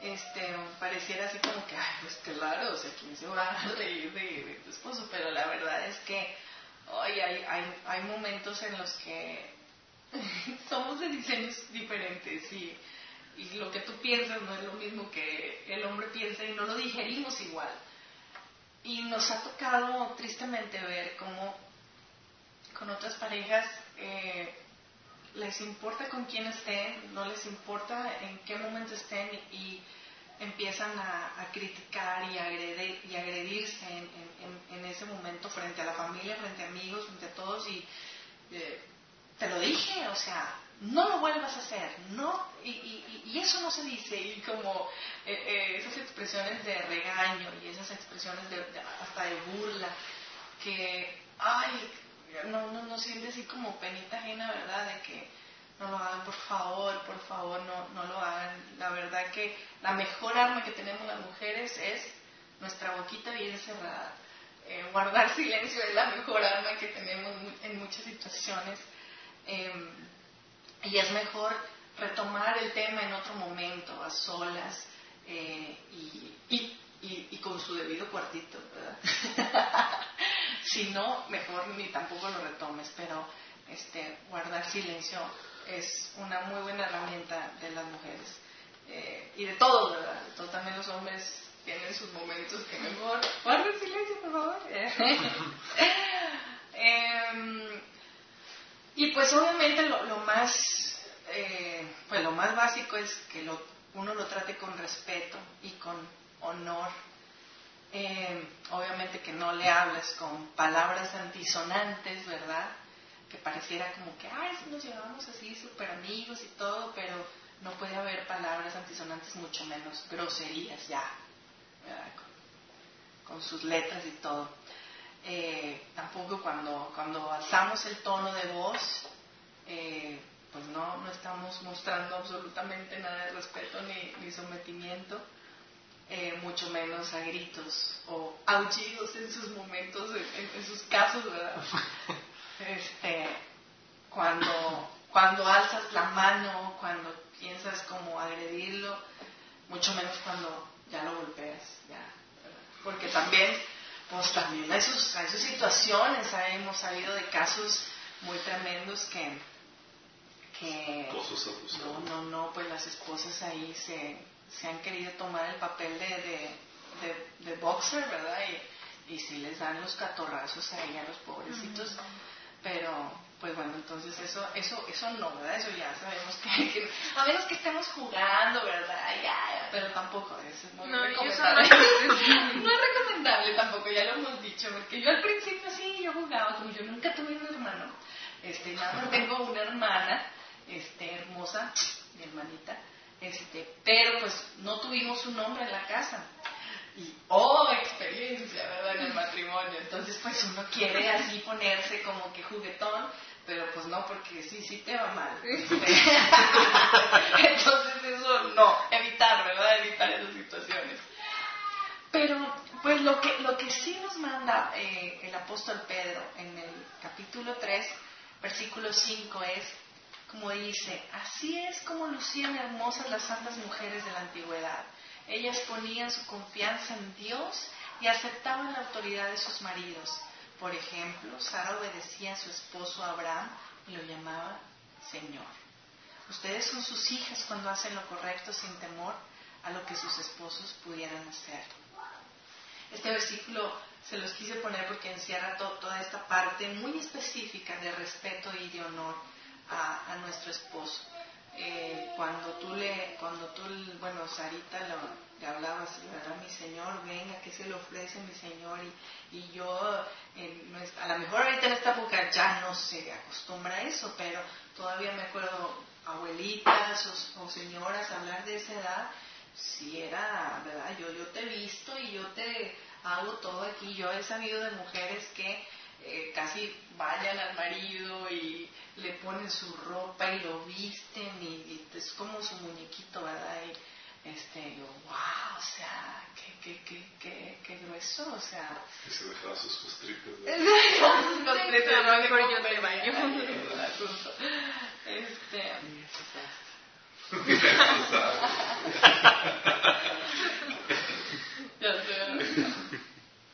Este, pareciera así como que, ay, pues claro, o sea, ¿quién se va a reír de, tu esposo? Pero la verdad es que hay, hay, hay momentos en los que *laughs* somos de diseños diferentes y, y lo que tú piensas no es lo mismo que el hombre piensa y no lo digerimos igual. Y nos ha tocado tristemente ver cómo con otras parejas eh, les importa con quién estén, no les importa en qué momento estén y, empiezan a, criticar y, agredir, y agredirse en, ese momento frente a la familia, frente a amigos, frente a todos y eh, te lo dije, o sea, no lo vuelvas a hacer, no, y, eso no se dice, y como eh, eh, esas expresiones de regaño y esas expresiones de, hasta de burla, que, ay, no, no, no siente así como penita ajena, ¿verdad? De que no lo hagan, por favor, por favor, no, no lo hagan. La verdad que la mejor arma que tenemos las mujeres es nuestra boquita bien cerrada. Eh, guardar *laughs* silencio es la mejor arma que tenemos en muchas situaciones. Em, y es mejor retomar el tema en otro momento, a solas eh, y, y, y, con su debido cuartito, ¿verdad? *laughs* si no, mejor ni tampoco lo retomes, pero este, guardar silencio es una muy buena herramienta de las mujeres. Eh, y de todos, ¿verdad? También los hombres tienen sus momentos que mejor. Guarden silencio, por favor. *laughs* Em, y pues obviamente lo, más, eh, pues lo más básico es que lo, uno lo trate con respeto y con honor eh, obviamente que no le hables con palabras antisonantes, ¿verdad? Que pareciera como que, ay, nos llevamos así súper amigos y todo, pero no puede haber palabras antisonantes, mucho menos groserías ya, ¿verdad? Con, sus letras y todo. Eh, tampoco cuando, cuando alzamos el tono de voz, eh, pues no, no estamos mostrando absolutamente nada de respeto ni sometimiento eh, mucho menos a gritos o aullidos en sus momentos, en, sus casos, ¿verdad? *laughs* Este, cuando, cuando alzas la mano, cuando piensas como agredirlo, mucho menos cuando ya lo golpeas, ya, porque también, pues también hay sus, hay sus situaciones, hemos sabido de casos muy tremendos que, que no, no, no, pues las esposas ahí se, se han querido tomar el papel de, de, de, boxer, ¿verdad? Y, y si les dan los catorrazos ahí a los pobrecitos, pero pues bueno, entonces eso, eso, eso no, ¿verdad? Eso ya sabemos que, a menos que estemos jugando, ¿verdad? Ya, pero tampoco, eso es muy no, recomendable. *laughs* no es recomendable tampoco, ya lo hemos dicho, porque yo al principio sí, yo jugaba, como yo nunca tuve un hermano, este, nada más tengo una hermana, este, hermosa, mi hermanita, este, pero pues no tuvimos un hombre en la casa. Y, oh, experiencia, ¿verdad? En el matrimonio. Entonces, pues uno quiere así ponerse como que juguetón, pero pues no, porque sí, sí te va mal. *laughs* Entonces, eso no, evitar, ¿verdad? Evitar esas situaciones. Pero, pues lo que, lo que sí nos manda eh, el apóstol Pedro en el capítulo 3, versículo 5 es como dice, así es como lucían hermosas las santas mujeres de la antigüedad. Ellas ponían su confianza en Dios y aceptaban la autoridad de sus maridos. Por ejemplo, Sara obedecía a su esposo Abraham y lo llamaba Señor. Ustedes son sus hijas cuando hacen lo correcto sin temor a lo que sus esposos pudieran hacer. Este versículo se los quise poner porque encierra toda esta parte muy específica de respeto y de honor a, nuestro esposo. Eh, cuando tú le, cuando tú, bueno, Sarita le hablabas, ¿verdad? Mi Señor, venga, que se le ofrece mi Señor? Y, y yo, a lo mejor ahorita en esta época ya no se acostumbra a eso, pero todavía me acuerdo abuelitas o, señoras hablar de esa edad, si era, ¿verdad? Yo, yo te he visto y yo te hago todo aquí. Yo he sabido de mujeres que eh, casi vayan al marido y le ponen su ropa y lo visten y, es como su muñequito, ¿verdad? Y este, yo, wow, o sea, qué, qué, qué, qué, qué grueso, o sea. Y se dejaba sus costritas. sus costritas, no *laughs* le yo te baño. Este. *laughs* *laughs* ya sé.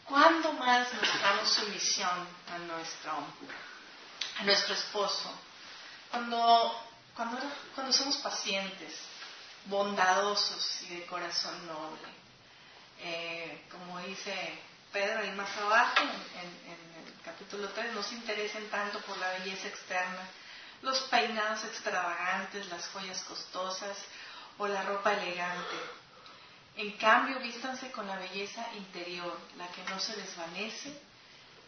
¿Cuándo más mostramos sumisión a nuestro, a nuestro esposo? Cuando, cuando, cuando somos pacientes, bondadosos y de corazón noble. Eh, como dice Pedro ahí más abajo, en, en, el capítulo 3, no se interesen tanto por la belleza externa, los peinados extravagantes, las joyas costosas o la ropa elegante en cambio, vístanse con la belleza interior, la que no se desvanece,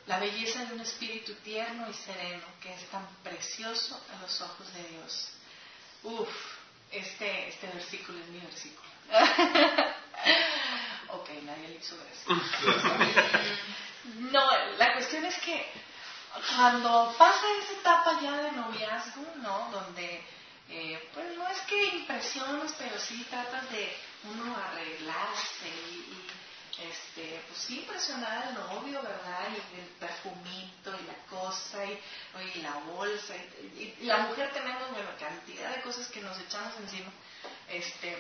la belleza de un espíritu tierno y sereno, que es tan precioso a los ojos de Dios. Uf, este, este versículo es mi versículo. *laughs* ok, nadie le hizo eso. no, la cuestión es que cuando pasa esa etapa ya de noviazgo, ¿no? Donde, eh, pues no es que impresiones, pero sí tratas de uno arreglarse y, este, pues sí impresionar al novio, ¿verdad? Y el perfumito y la cosa y, la bolsa y, la mujer tenemos, bueno, cantidad de cosas que nos echamos encima, este,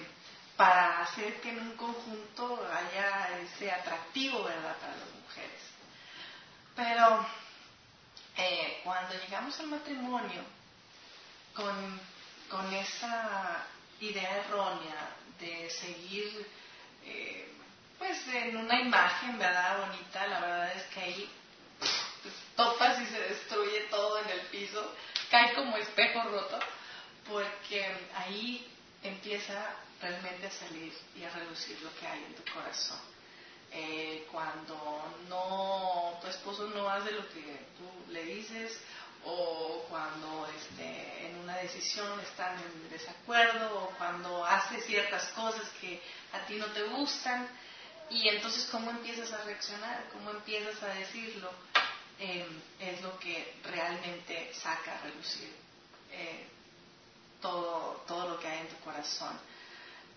para hacer que en un conjunto haya ese atractivo, ¿verdad? Para las mujeres. Pero eh, cuando llegamos al matrimonio con, con esa idea errónea de seguir eh, pues en una imagen, ¿verdad? Bonita, la verdad es que ahí pues, topas y se destruye todo en el piso, cae como espejo roto, porque ahí empieza realmente a salir y a reducir lo que hay en tu corazón. Eh, cuando no, tu esposo no hace lo que tú le dices, o cuando este, en una decisión están en desacuerdo o cuando hace ciertas cosas que a ti no te gustan y entonces cómo empiezas a reaccionar, cómo empiezas a decirlo, em, es lo que realmente saca a relucir eh, todo, todo lo que hay en tu corazón.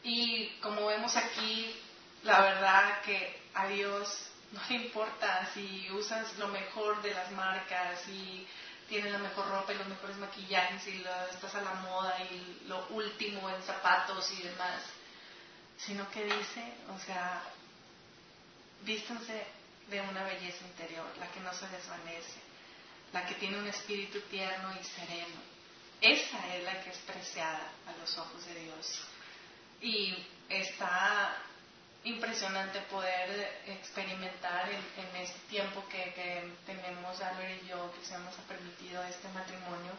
Y como vemos aquí, la verdad que a Dios no le importa si usas lo mejor de las marcas y tienes la mejor ropa y los mejores maquillajes y estás a la moda y lo último en zapatos y demás, sino que dice, o sea, vístanse de una belleza interior, la que no se desvanece, la que tiene un espíritu tierno y sereno. Esa es la que es preciada a los ojos de Dios. Y está impresionante poder experimentar en, este tiempo que, tenemos Albert y yo, que se nos ha permitido este matrimonio.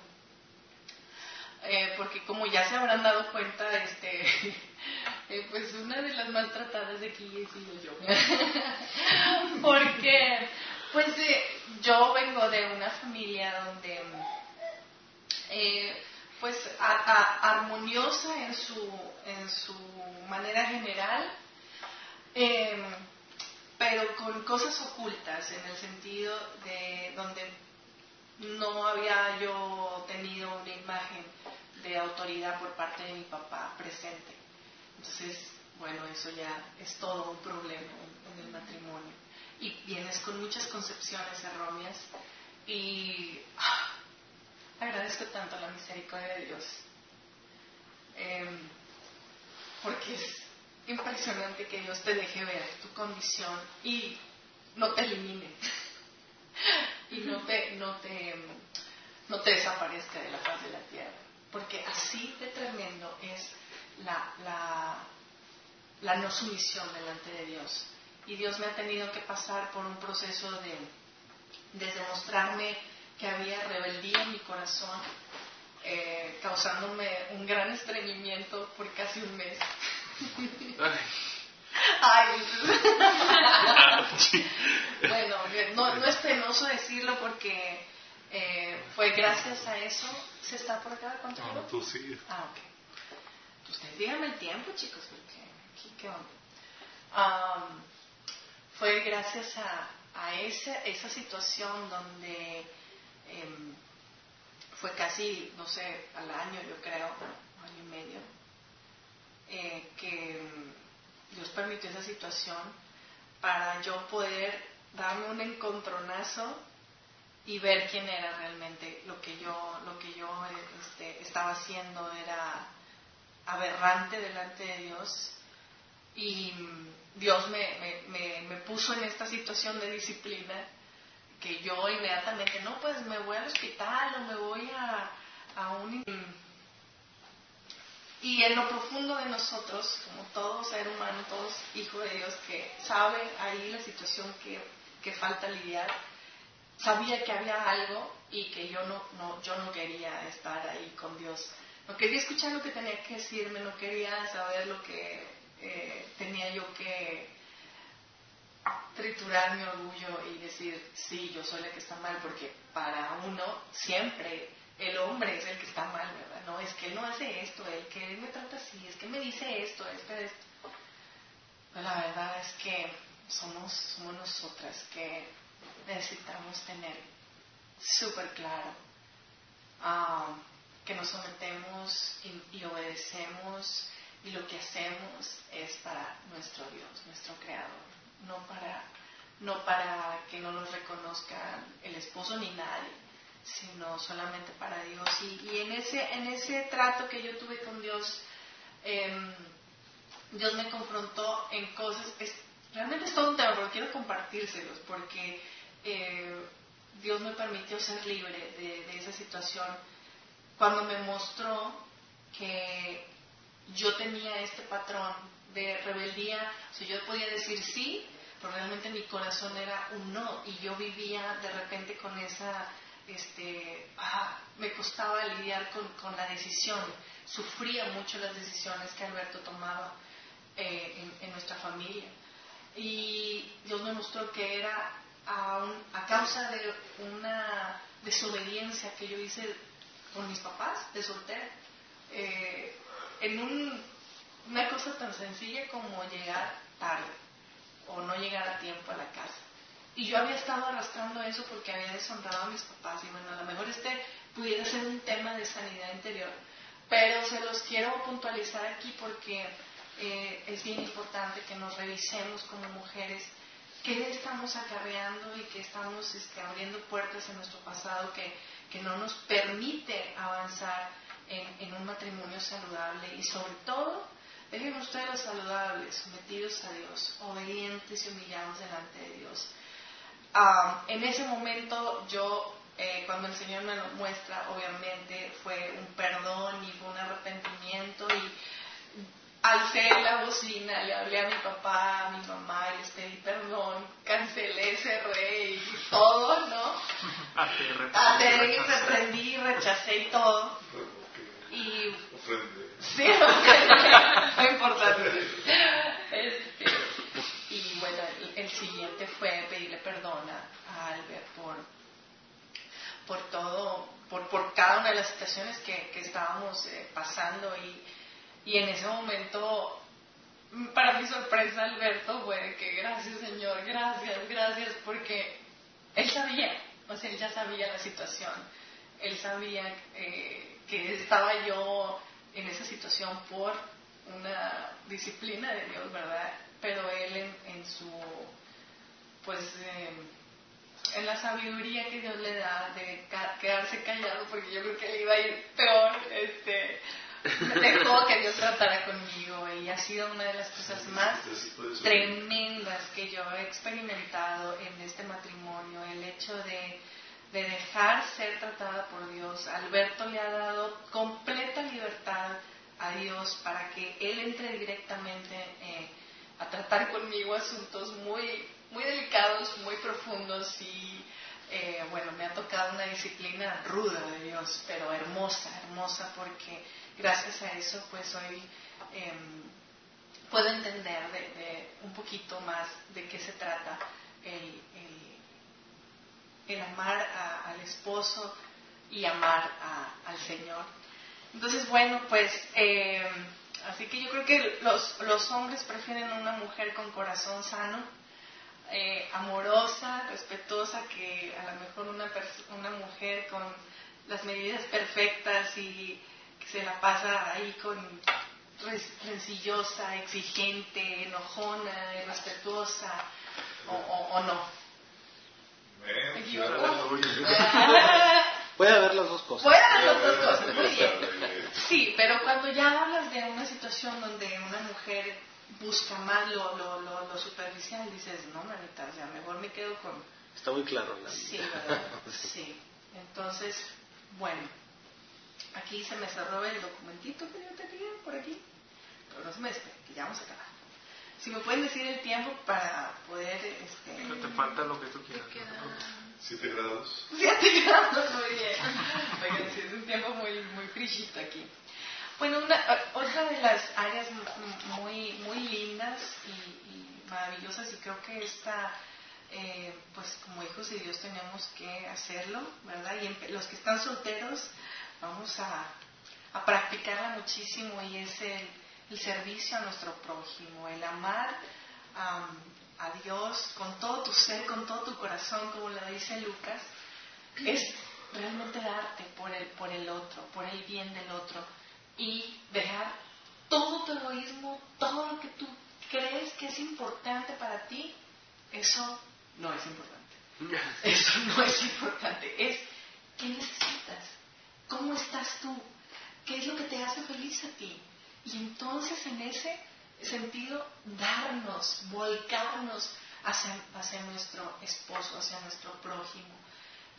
Eh, porque como ya se habrán dado cuenta, este, *laughs* eh, pues una de las maltratadas de aquí he sido yo. *laughs* porque, pues eh, yo vengo de una familia donde, pues, armoniosa en su, en su manera general, Em, pero con cosas ocultas, en el sentido de donde no había yo tenido una imagen de autoridad por parte de mi papá presente. Entonces, bueno, eso ya es todo un problema en, el matrimonio. Y vienes con muchas concepciones erróneas y ah, agradezco tanto la misericordia de Dios. Em, porque es impresionante que Dios te deje ver tu condición y no te elimine *laughs* y no te, no te, no te desaparezca de la paz de la tierra. Porque así de tremendo es la, la, la no sumisión delante de Dios. Y Dios me ha tenido que pasar por un proceso de, de demostrarme que había rebeldía en mi corazón, eh, causándome un gran estreñimiento por casi un mes. Ay. bueno, no, no, es penoso decirlo porque eh, fue gracias a eso. ¿Se está por acá? ¿Cuánto tiempo? tú sí. Ah, ok. Ustedes díganme el tiempo, chicos, porque ¿qué onda? fue gracias a, a esa, esa situación donde em, fue casi, no sé, al año, yo creo, año y medio, eh, que mm, Dios permitió esa situación para yo poder darme un encontronazo y ver quién era realmente lo que yo lo que yo este, estaba haciendo. Era aberrante delante de Dios. Y Dios me, me, me, puso en esta situación de disciplina que yo inmediatamente no pues me voy al hospital o me voy a, a un y en lo profundo de nosotros, como todo ser humano, todos hijos de Dios, que sabe ahí la situación que, que falta lidiar, sabía que había algo y que yo no, no, yo no quería estar ahí con Dios. No quería escuchar lo que tenía que decirme, no quería saber lo que eh, tenía yo que triturar mi orgullo y decir, sí, yo soy la que está mal, porque para uno siempre el hombre es el que está mal, ¿verdad? No, es que él no hace esto, él que él me trata así, es que me dice esto, esto, esto. Pues la verdad es que somos, somos nosotras que necesitamos tener súper claro ah, que nos sometemos y, obedecemos y lo que hacemos es para nuestro Dios, nuestro Creador, no para, no para que no nos reconozcan el esposo ni nadie sino solamente para Dios. Y, en, ese, en ese trato que yo tuve con Dios, em, Dios me confrontó en cosas, realmente es todo un tema, pero quiero compartírselos, porque eh, Dios me permitió ser libre de, esa situación cuando me mostró que yo tenía este patrón de rebeldía, o yo podía decir sí, pero realmente mi corazón era un no, y yo vivía de repente con esa este, me costaba lidiar con, la decisión, sufría mucho las decisiones que Alberto tomaba eh, en, nuestra familia. Y Dios me mostró que era a, causa de una desobediencia que yo hice con mis papás de soltera, eh, en una cosa tan sencilla como llegar tarde o no llegar a tiempo a la casa. Y yo había estado arrastrando eso porque había deshonrado a mis papás. Y bueno, a lo mejor este pudiera ser un tema de sanidad interior. Pero se los quiero puntualizar aquí porque eh, es bien importante que nos revisemos como mujeres qué estamos acarreando y que estamos este, abriendo puertas en nuestro pasado que, que no nos permite avanzar en, un matrimonio saludable y sobre todo, dejen ustedes los saludables, sometidos a Dios, obedientes y humillados delante de Dios. Ah, en ese momento yo, eh, cuando el Señor me lo muestra, obviamente fue un perdón y fue un arrepentimiento y alcé la bocina, le hablé a mi papá, a mi mamá, y les pedí perdón, cancelé, cerré y todo, ¿no? *laughs* Aterré, reprendí, rechacé y todo. Y... *laughs* Sí, fue importante. Este, y bueno, el, siguiente fue pedirle perdón a, Albert por, por todo, por, por cada una de las situaciones que, que estábamos eh, pasando y y en ese momento, para mi sorpresa, Alberto fue que gracias Señor, gracias, gracias, porque él sabía, o sea, él ya sabía la situación, él sabía eh, que estaba yo en esa situación por una disciplina de Dios, ¿verdad? Pero él en, su, pues, eh, en la sabiduría que Dios le da de quedarse callado, porque yo creo que le iba a ir peor, este, dejó que Dios tratara conmigo y ha sido una de las cosas más tremendas que yo he experimentado en este matrimonio, el hecho de, dejar ser tratada por Dios. Alberto le ha dado completa libertad a Dios para que Él entre directamente eh, a tratar conmigo asuntos muy, muy delicados, muy profundos y eh, bueno, me ha tocado una disciplina ruda de Dios, pero hermosa, hermosa porque gracias a eso pues hoy em, puedo entender de, un poquito más de qué se trata el, el, amar al esposo y amar al Señor. Entonces, bueno, pues em, así que yo creo que los, los hombres prefieren una mujer con corazón sano, eh, amorosa, respetuosa, que a lo mejor una, una mujer con las medidas perfectas y se la pasa ahí con rencillosa, exigente, enojona, irrespetuosa, o, o, no. *laughs* Puede haber las dos cosas. Puede haber las dos cosas, muy bien. Sí, pero cuando ya hablas de una situación donde una mujer busca más lo, lo, lo, superficial, dices, no, manita, ya mejor me quedo con... Está muy claro, Sí, ¿verdad? *laughs* Sí. Entonces, bueno, Aquí se me cerró el documentito que yo tenía por aquí, pero no se me despegue, que ya vamos a acabar. Si me pueden decir el tiempo para poder... Este... te falta lo que tú quieras. Siete grados. *laughs* Siete grados, muy bien. es un tiempo muy, muy frillito aquí. Bueno, una, otra de las áreas muy, muy lindas y, maravillosas, y creo que esta, eh, pues como hijos de Dios tenemos que hacerlo, ¿verdad? Y los que están solteros, vamos a, practicarla muchísimo y es el, servicio a nuestro prójimo, el amar a Dios con todo tu ser, con todo tu corazón, como lo dice Lucas, es realmente darte por el, por el otro, por el bien del otro y dejar todo tu egoísmo, todo lo que tú crees que es importante para ti, eso no es importante. *laughs* Eso no es importante. Es qué necesitas, ¿Cómo estás tú? ¿Qué es lo que te hace feliz a ti? Y entonces en ese sentido, darnos, volcarnos hacia, hacia nuestro esposo, hacia nuestro prójimo.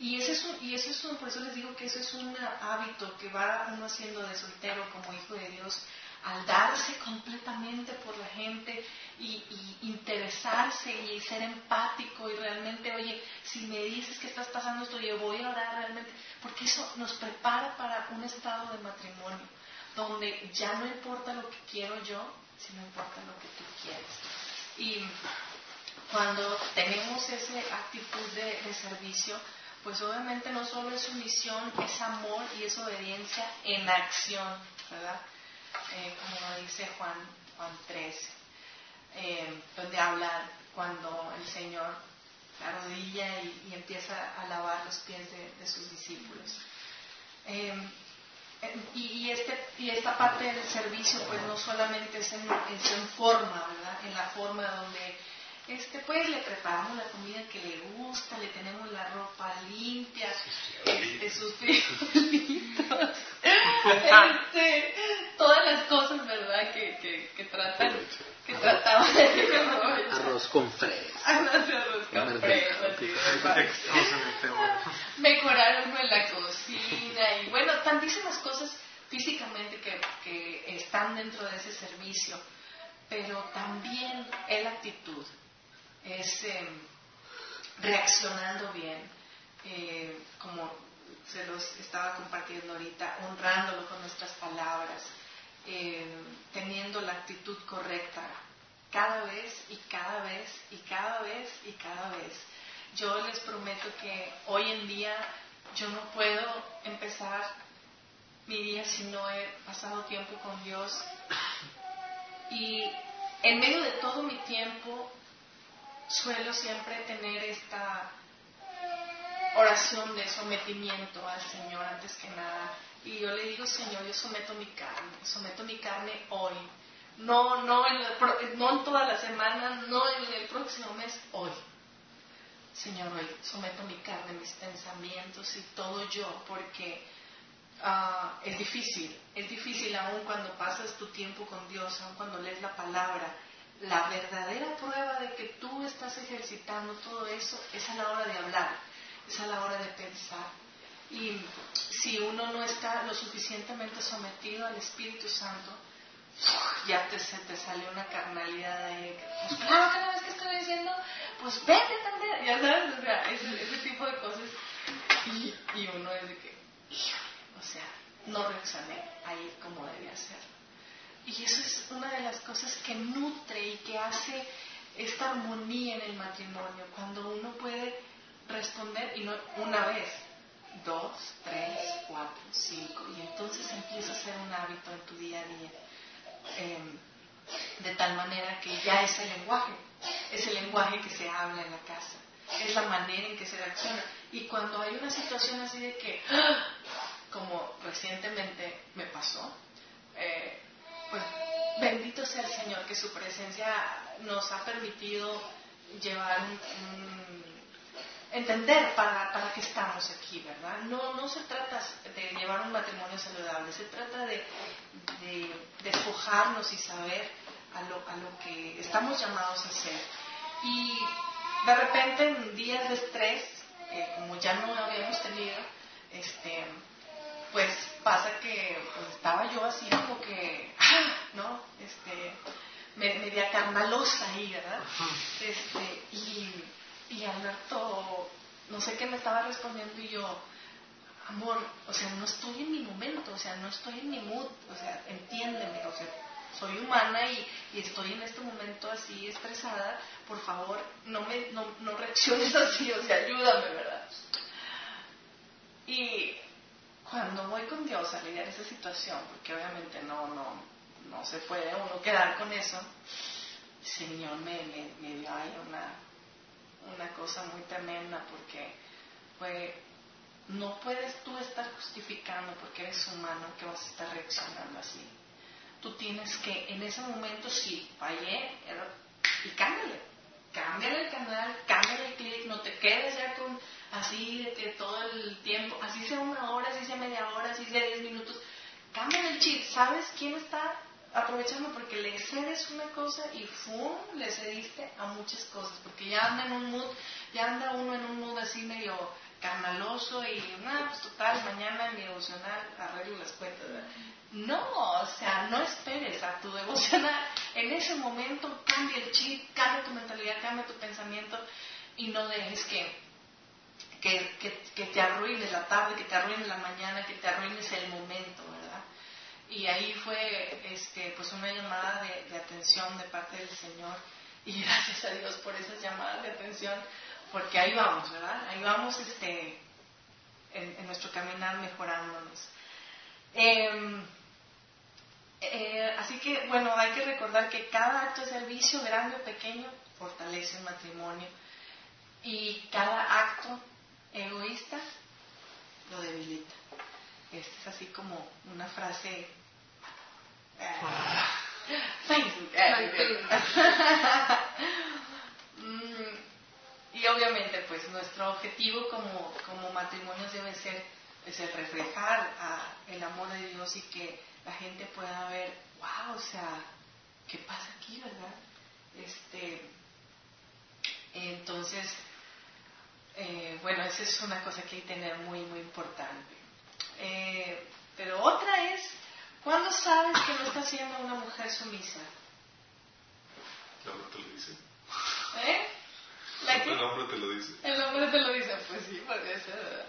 Y ese es un, y ese es un, por eso les digo que eso es un hábito que va uno haciendo de soltero como hijo de Dios, al darse completamente por la gente y, interesarse y ser empático y realmente, oye, si me dices que estás pasando esto, yo voy a orar realmente, porque eso nos prepara para un estado de matrimonio, donde ya no importa lo que quiero yo, sino importa lo que tú quieres. Y cuando tenemos esa actitud de servicio, pues obviamente no solo es sumisión, es amor y es obediencia en acción, ¿verdad? Eh, como dice Juan, Juan 3, eh, donde habla cuando el Señor arrodilla y, y, empieza a lavar los pies de, sus discípulos. Eh, y, este, y esta parte del servicio, pues no solamente es en, es en forma, ¿verdad? En la forma donde este, pues le preparamos la comida que le gusta, le tenemos la ropa limpia, este, sus frijolitos, *laughs* este, todas las cosas, ¿verdad? Que, que, que tratan, que trataban de arroz. Con fresas. arroz con fresas, *laughs* mejoraron en la cocina y bueno, tantísimas cosas físicamente que, que están dentro de ese servicio, pero también es la actitud es em, reaccionando bien, eh, como se los estaba compartiendo ahorita, honrándolo con nuestras palabras, em, teniendo la actitud correcta cada vez y cada vez y cada vez y cada vez. Yo les prometo que hoy en día yo no puedo empezar mi día si no he pasado tiempo con Dios. Y en medio de todo mi tiempo suelo siempre tener esta oración de sometimiento al Señor antes que nada. Y yo le digo, Señor, yo someto mi carne, someto mi carne hoy. No, no, en, no en toda la semana, no en el próximo mes, hoy. Señor, hoy someto mi carne, mis pensamientos y todo yo, porque ah, es difícil, es difícil aún cuando pasas tu tiempo con Dios, aún cuando lees la palabra, la verdadera prueba de que tú estás ejercitando todo eso es a la hora de hablar, es a la hora de pensar. Y si uno no está lo suficientemente sometido al Espíritu Santo, ya te, se te sale una carnalidad de, pues claro no ves que estoy diciendo, pues vete también, ya sabes, o sea, ese, ese tipo de cosas. Y, y uno es de que, o sea, no reaccioné ahí como debía ser. Y eso es una de las cosas que nutre y que hace esta armonía en el matrimonio, cuando uno puede responder y no una vez, dos, tres, cuatro, cinco, y entonces empieza a ser un hábito en tu día a día. Em, de tal manera que ya es el lenguaje, es el lenguaje que se habla en la casa, es la manera en que se reacciona. Y cuando hay una situación así de que, ¡ah! como recientemente me pasó, eh, pues bendito sea el Señor que su presencia nos ha permitido llevar entender para, para qué estamos aquí, ¿verdad? No, no se trata de llevar un matrimonio saludable, se trata de, de despojarnos y saber a lo, a lo que estamos llamados a hacer. Y de repente en días de estrés, eh, como ya no habíamos tenido, este, pues pasa que pues, estaba yo así como que, ¡ah! ¿no? Este, media carnalosa ahí, ¿verdad? Este, y, y Alberto, no sé qué me estaba respondiendo y yo, amor, o sea, no estoy en mi momento, o sea, no estoy en mi mood, o sea, entiéndeme, o sea, soy humana y, y estoy en este momento así estresada, por favor, no me no, no reacciones *laughs* así, o sea, ayúdame, ¿verdad? Y cuando voy con Dios a lidiar esa situación, porque obviamente no, no, no se puede uno quedar con eso, el Señor me, me, dio ahí una, una cosa muy tremenda porque fue, no puedes tú estar justificando porque eres humano que vas a estar reaccionando así. Tú tienes que, en ese momento, sí, fallé, y cámbiale, cámbiale el canal, cámbiale el clic, no te quedes ya con así de que todo el tiempo, así sea una hora, así sea media hora, así sea diez minutos, cambia el chip, ¿sabes quién está aprovechando? Porque le cedes una cosa y ¡fum! le cediste a muchas cosas, porque ya anda en un mood, ya anda uno en un mood así medio carnaloso y nada, pues total, mañana mi devocional arreglo las cuentas. No, o sea, no esperes a tu devocional. En ese momento cambia el chip, cambia tu mentalidad, cambia tu pensamiento y no dejes que que, que, te arruines la tarde, que te arruines la mañana, que te arruines el momento, ¿verdad? Y ahí fue este, pues una llamada de, atención de parte del Señor y gracias a Dios por esas llamadas de atención, porque ahí vamos, ¿verdad? Ahí vamos este, en, nuestro caminar mejorándonos. Em, eh, así que, bueno, hay que recordar que cada acto de servicio, grande o pequeño, fortalece el matrimonio. Y cada acto egoísta lo debilita. Esta es así como una frase... ah, *laughs* Mm, y obviamente, pues nuestro objetivo como, como matrimonios debe ser es el reflejar a el amor de Dios y que la gente pueda ver, wow, o sea, ¿qué pasa aquí, verdad? Este, entonces, eh, bueno, esa es una cosa que hay que tener muy, muy importante. Eh, pero otra es, ¿cuándo sabes que no estás siendo una mujer sumisa? El hombre te lo dice. ¿Eh? El hombre te lo dice. El hombre te lo dice, pues sí, porque es verdad.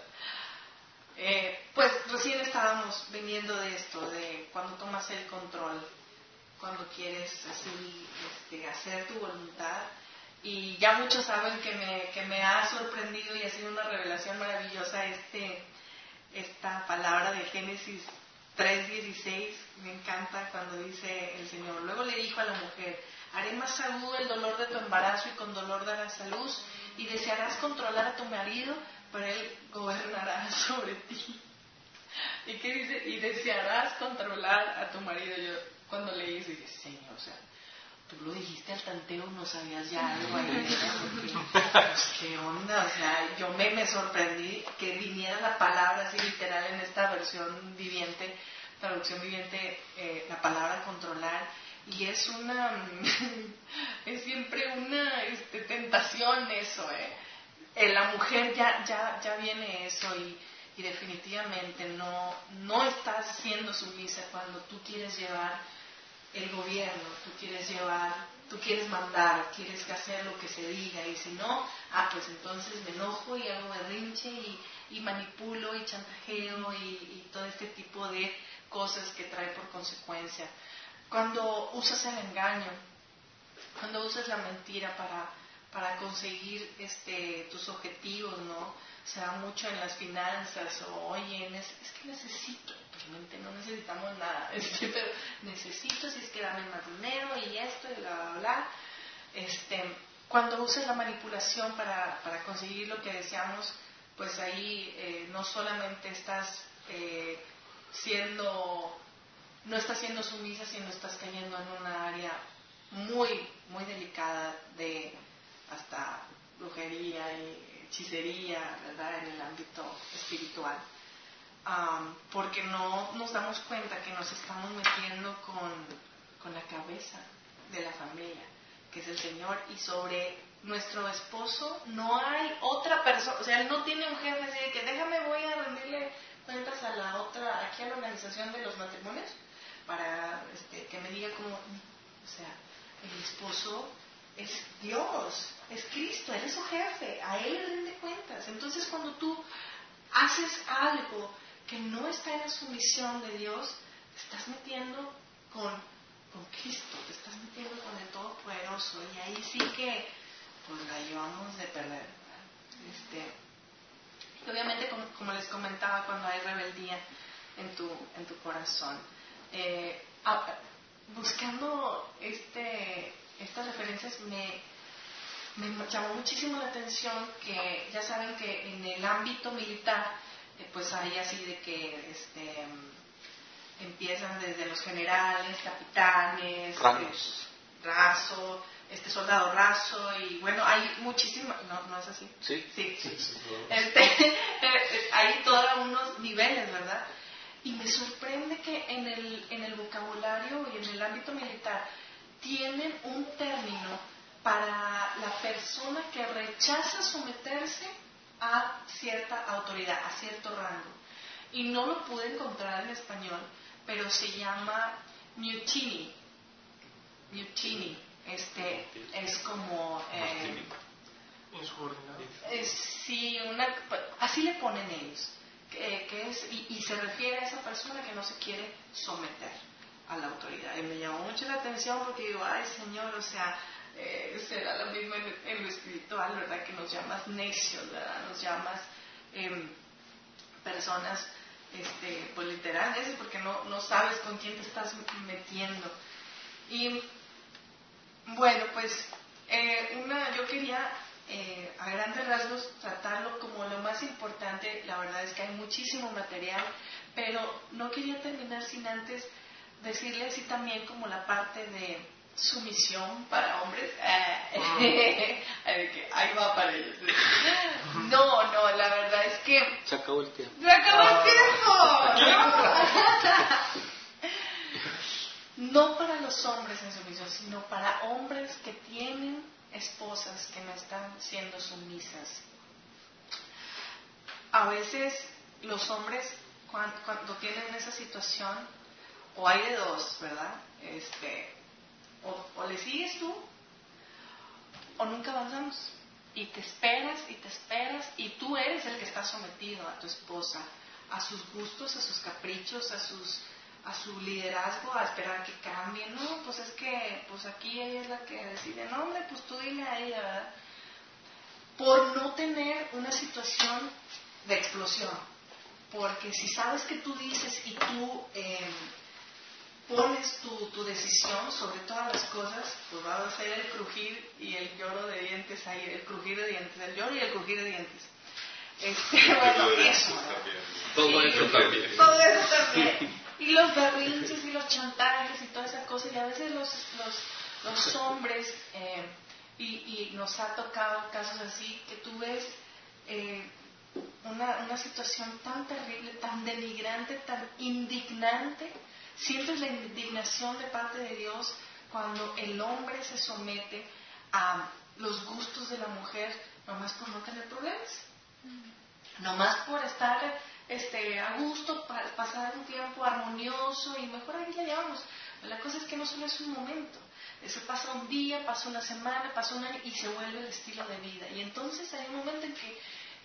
Eh, pues recién estábamos viniendo de esto, de cuando tomas el control, cuando quieres así este, hacer tu voluntad. Y ya muchos saben que me, que me ha sorprendido y ha sido una revelación maravillosa este, esta palabra de Génesis 3.16. Me encanta cuando dice el Señor. Luego le dijo a la mujer, haré más agudo el dolor de tu embarazo y con dolor darás a luz y desearás controlar a tu marido, pero él gobernará *laughs* sobre ti. ¿Y qué dice? Y desearás controlar a tu marido. Yo cuando leí eso dije, Señor, o sea, tú lo dijiste al tanteo, no sabías ya algo ahí, pues, ¿qué onda? O sea, yo me, me sorprendí que viniera la palabra así literal en esta versión viviente, traducción viviente, eh, la palabra controlar y es una *laughs* es siempre una este, tentación eso eh. En la mujer ya ya ya viene eso y, y, definitivamente no no estás siendo sumisa cuando tú quieres llevar el gobierno tú quieres llevar tú quieres mandar quieres hacer lo que se diga y si no ah pues entonces me enojo y hago berrinche y, y manipulo y chantajeo y todo este tipo de cosas que trae por consecuencia. Cuando usas el engaño, cuando usas la mentira para, para conseguir este, tus objetivos, ¿no? Se da mucho en las finanzas, o oye, es que necesito, realmente no necesitamos nada, *laughs* este, pero necesito, si es que dame más dinero y esto y bla, bla, bla. Este, cuando usas la manipulación para, para conseguir lo que deseamos, pues ahí eh, no solamente estás eh, siendo no estás siendo sumisa, sino estás cayendo en una área muy, muy delicada de hasta brujería y hechicería, ¿verdad? En el ámbito espiritual. porque no nos damos cuenta que nos estamos metiendo con, con la cabeza de la familia, que es el Señor, y sobre nuestro esposo no hay otra persona, o sea, él no tiene un jefe así de que déjame voy a rendirle cuentas a la otra, aquí a la organización de los matrimonios, para este, que me diga cómo, o sea, el esposo es Dios, es Cristo, Él es su jefe, a Él le rinde cuentas. Entonces cuando tú haces algo que no está en la sumisión de Dios, te estás metiendo con, con Cristo, te estás metiendo con el Todopoderoso y ahí sí que pues la llevamos de perder. Este, obviamente como, como, les comentaba cuando hay rebeldía en tu, en tu corazón eh, buscando este, estas referencias me, me, llamó muchísimo la atención que ya saben que en el ámbito militar eh, pues hay así de que este, empiezan desde los generales, capitanes, Rangos. Eh, raso, este soldado raso y bueno hay muchísimas no no es así sí. Sí, Este, *laughs* hay todos unos niveles verdad y me sorprende que en el, en el vocabulario y en el ámbito militar tienen un término para la persona que rechaza someterse a cierta autoridad, a cierto rango. Y no lo pude encontrar en español, pero se llama mutiny. Mutiny. Este es como eh, sí, una, así le ponen ellos que, es, y, se refiere a esa persona que no se quiere someter a la autoridad. Y me llamó mucho la atención porque digo, ay Señor, o sea, eh, será lo mismo en, lo espiritual, ¿verdad? Que nos llamas necios, ¿verdad? Nos llamas em, personas, este, pues literales, porque no, no sabes con quién te estás metiendo. Y bueno, pues eh, una, yo quería eh, a grandes rasgos tratarlo como lo más importante. La verdad es que hay muchísimo material, Pero no quería terminar sin antes decirle así también como la parte de sumisión para hombres. *laughs* Eh, ahí va para ellos. No, no, la verdad es que... Se acabó el tiempo. ¡Se acabó el tiempo! No para los hombres en sumisión, sino para hombres que tienen esposas que no están siendo sumisas. A veces los hombres cuando, tienen esa situación, o hay de dos, ¿verdad? Este, o, le sigues tú, o nunca avanzamos. Y te esperas y te esperas, y tú eres el que está sometido a tu esposa, a sus gustos, a sus caprichos, a sus a su liderazgo, a esperar que cambie. No, pues es que pues aquí ella es la que decide. No, hombre, pues tú dile a ella, ¿verdad? Por no tener una situación de explosión. Porque si sabes que tú dices y tú em, pones tu, tu, decisión sobre todas las cosas, pues va a ser el crujir y el lloro de dientes ahí, el crujir de dientes, el lloro y el crujir de dientes. Este, *laughs* bueno, eso. Todo eso también. Todo eso también y los berrinches y los chantajes y toda esa cosa, y a veces los, los, los hombres, eh, y, y, nos ha tocado casos así, que tú ves eh, una, una situación tan terrible, tan denigrante, tan indignante, sientes la indignación de parte de Dios cuando el hombre se somete a los gustos de la mujer, nomás por no tener problemas, mm. nomás por estar este, a gusto, pasar un tiempo armonioso y mejor ahí la llevamos. La cosa es que no solo es un momento, eso pasa un día, pasa una semana, pasa un año y se vuelve el estilo de vida. Y entonces hay un momento en que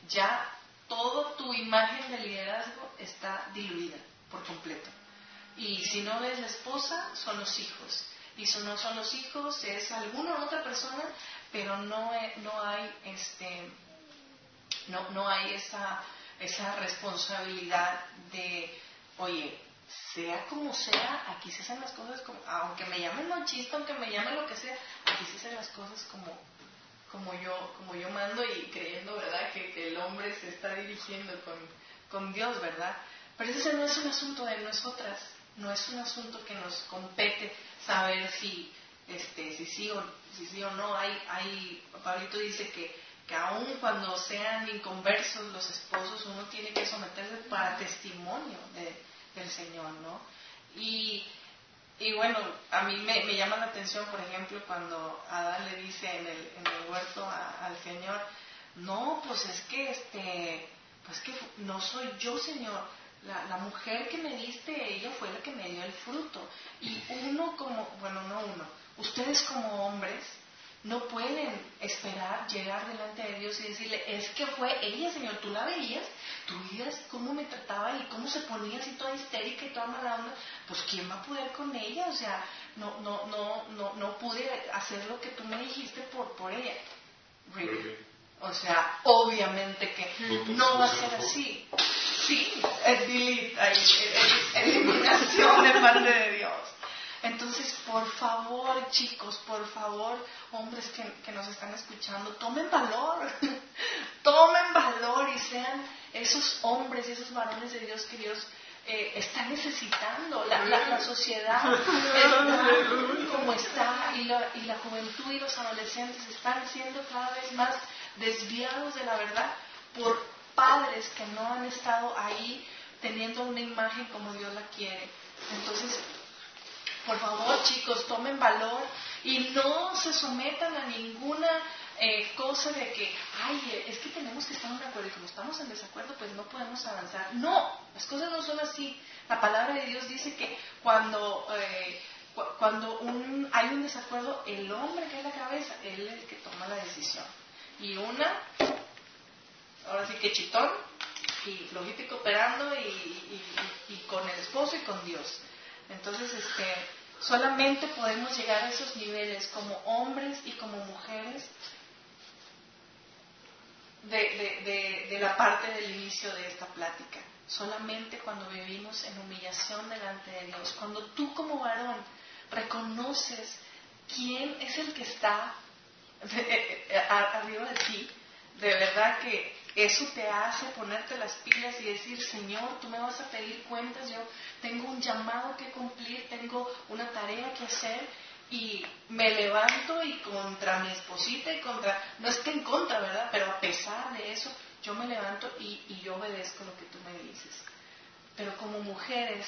ya toda tu imagen de liderazgo está diluida por completo. Y si no es la esposa, son los hijos. Y si no son los hijos, es alguna otra persona, pero no, no hay este no, no hay esa esa responsabilidad de, oye, sea como sea, aquí se hacen las cosas como, aunque me llamen machista, aunque me llamen lo que sea, aquí se hacen las cosas como, como yo, como yo mando y creyendo, ¿verdad?, que, el hombre se está dirigiendo con, con Dios, ¿verdad? Pero ese no es un asunto de nosotras, no es un asunto que nos compete saber si, este, si sí o, si sí o no. Hay, hay, Pablito dice que que aun cuando sean inconversos los esposos, uno tiene que someterse para testimonio del Señor, ¿no? Y, y bueno, a mí me, me, llama la atención, por ejemplo, cuando Adán le dice en el, en el huerto al Señor, no, pues es que este, pues que no soy yo, Señor, la, la, mujer que me diste, ella fue la que me dio el fruto. Y uno como, bueno, no uno, ustedes como hombres, no pueden esperar llegar delante de Dios y decirle, es que fue ella, Señor, tú la veías, tú veías cómo me trataba y cómo se ponía así toda histérica y toda mala onda, pues ¿quién va a poder con ella? O sea, no, no, no, no, no pude hacer lo que tú me dijiste por, por ella. O sea, obviamente que no va a ser así. Sí, es delete, es eliminación de parte de Dios. Entonces, por favor, chicos, por favor, hombres que, nos están escuchando, tomen valor, *laughs* tomen valor y sean esos hombres y esos varones de Dios que Dios eh, está necesitando. La, la, sociedad está como está y la, y la juventud y los adolescentes están siendo cada vez más desviados de la verdad por padres que no han estado ahí teniendo una imagen como Dios la quiere. Entonces, por favor, chicos, tomen valor y no se sometan a ninguna eh, cosa de que, ay, es que tenemos que estar en acuerdo y como estamos en desacuerdo, pues no podemos avanzar. No, las cosas no son así. La palabra de Dios dice que cuando, eh, cuando un, hay un desacuerdo, el hombre que es la cabeza, él es el que toma la decisión. Y una, ahora sí que chitón, y flojito y cooperando y, y con el esposo y con Dios. Entonces, este, solamente podemos llegar a esos niveles como hombres y como mujeres de, la parte del inicio de esta plática. Solamente cuando vivimos en humillación delante de Dios, cuando tú como varón reconoces quién es el que está arriba de ti, de verdad que Eso te hace ponerte las pilas y decir, Señor, tú me vas a pedir cuentas, yo tengo un llamado que cumplir, tengo una tarea que hacer y me levanto y contra mi esposita y contra, no es que en contra, ¿verdad? Pero a pesar de eso, yo me levanto y, y yo obedezco lo que tú me dices. Pero como mujeres,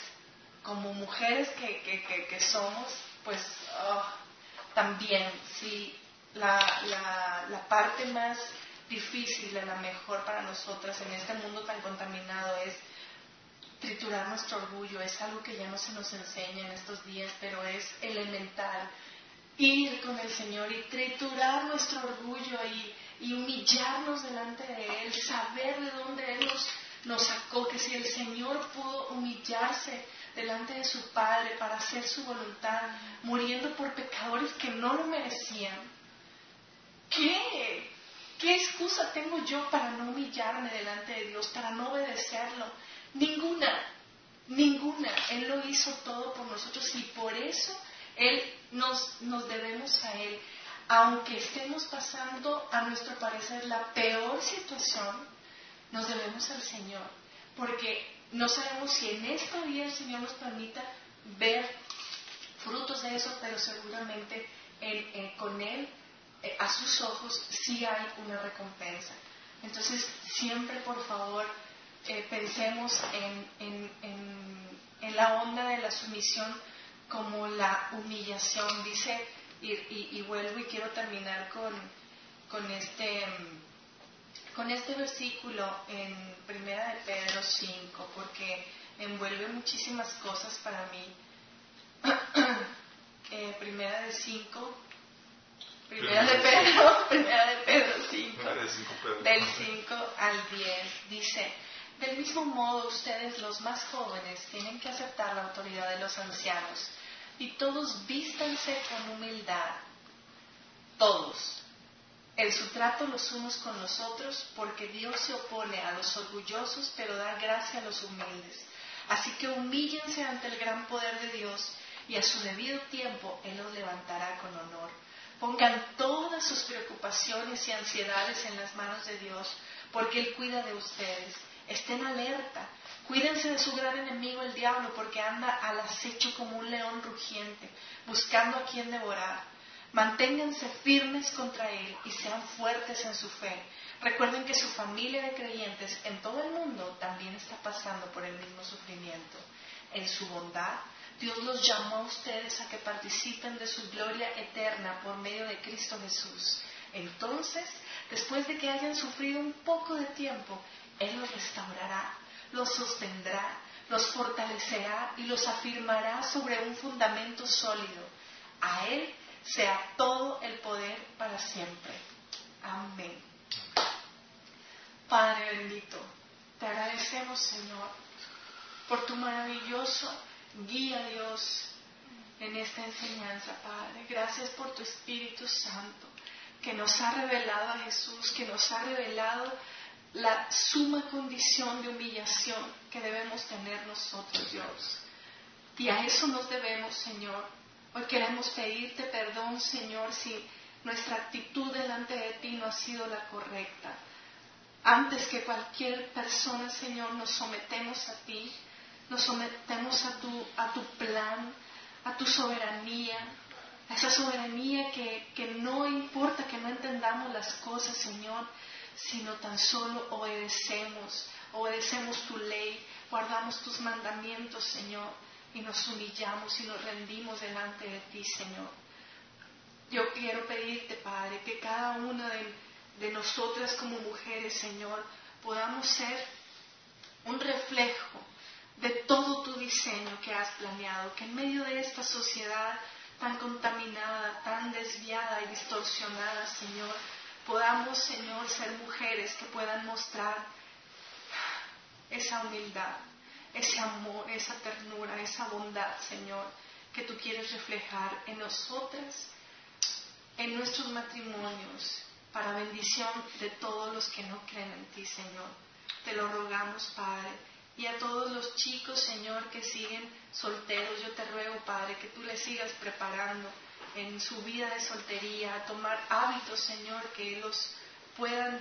como mujeres que, que, que, somos, pues ah, también, si la, la, la parte más difícil, la mejor para nosotras en este mundo tan contaminado es triturar nuestro orgullo. Es algo que ya no se nos enseña en estos días, pero es elemental. Ir con el Señor y triturar nuestro orgullo y, y humillarnos delante de Él, saber de dónde Él nos, nos sacó, que si el Señor pudo humillarse delante de su Padre para hacer su voluntad, muriendo por pecadores que no lo merecían, ¿qué? ¿Qué excusa tengo yo para no humillarme delante de Dios, para no obedecerlo? Ninguna, ninguna. Él lo hizo todo por nosotros y por eso Él nos, nos debemos a Él. Aunque estemos pasando, a nuestro parecer, la peor situación, nos debemos al Señor. Porque no sabemos si en esta vida el Señor nos permita ver frutos de eso, pero seguramente con Él, a sus ojos, sí hay una recompensa. Entonces, siempre, por favor, eh, pensemos en, en, la onda de la sumisión como la humillación. Dice, y, vuelvo y quiero terminar con, con, este, con este versículo en Primera de Pedro 5, porque envuelve muchísimas cosas para mí. *coughs* Eh, primera de 5, Primera de Pedro, *laughs* Primera de Pedro 5, del 5 al 10, dice, del mismo modo, ustedes los más jóvenes tienen que aceptar la autoridad de los ancianos y todos vístanse con humildad, todos, en su trato los unos con los otros, porque Dios se opone a los orgullosos, pero da gracia a los humildes. Así que humíllense ante el gran poder de Dios y a su debido tiempo Él los levantará con honor. Pongan todas sus preocupaciones y ansiedades en las manos de Dios, porque Él cuida de ustedes. Estén alerta. Cuídense de su gran enemigo el diablo porque anda al acecho como un león rugiente, buscando a quien devorar. Manténganse firmes contra él y sean fuertes en su fe. Recuerden que su familia de creyentes en todo el mundo también está pasando por el mismo sufrimiento. En su bondad, Dios los llamó a ustedes a que participen de su gloria eterna por medio de Cristo Jesús. Entonces, después de que hayan sufrido un poco de tiempo, él los restaurará, los sostendrá, los fortalecerá y los afirmará sobre un fundamento sólido. A Él sea todo el poder para siempre. Amén. Padre bendito, te agradecemos, Señor, por tu maravilloso guía, Dios, en esta enseñanza, Padre. Gracias por tu Espíritu Santo, que nos ha revelado a Jesús, que nos ha revelado la suma condición de humillación que debemos tener nosotros, Dios. Y a eso nos debemos, Señor. Hoy queremos pedirte perdón, Señor, si nuestra actitud delante de ti no ha sido la correcta. Antes que cualquier persona, Señor, nos sometemos a ti, nos sometemos a tu, a tu plan, a tu soberanía, a esa soberanía que, que no importa que no entendamos las cosas, Señor, sino tan solo obedecemos, obedecemos tu ley, guardamos tus mandamientos, Señor, y nos humillamos y nos rendimos delante de ti, Señor. Yo quiero pedirte, Padre, que cada una de, de nosotras como mujeres, Señor, podamos ser un reflejo de todo tu diseño que has planeado, que en medio de esta sociedad tan contaminada, tan desviada y distorsionada, Señor, podamos, Señor, ser mujeres que puedan mostrar esa humildad, ese amor, esa ternura, esa bondad, Señor, que tú quieres reflejar en nosotras, en nuestros matrimonios, para bendición de todos los que no creen en ti, Señor. Te lo rogamos, Padre. Y a todos los chicos, Señor, que siguen solteros, yo te ruego, Padre, que tú les sigas preparando en su vida de soltería, a tomar hábitos, Señor, que los puedan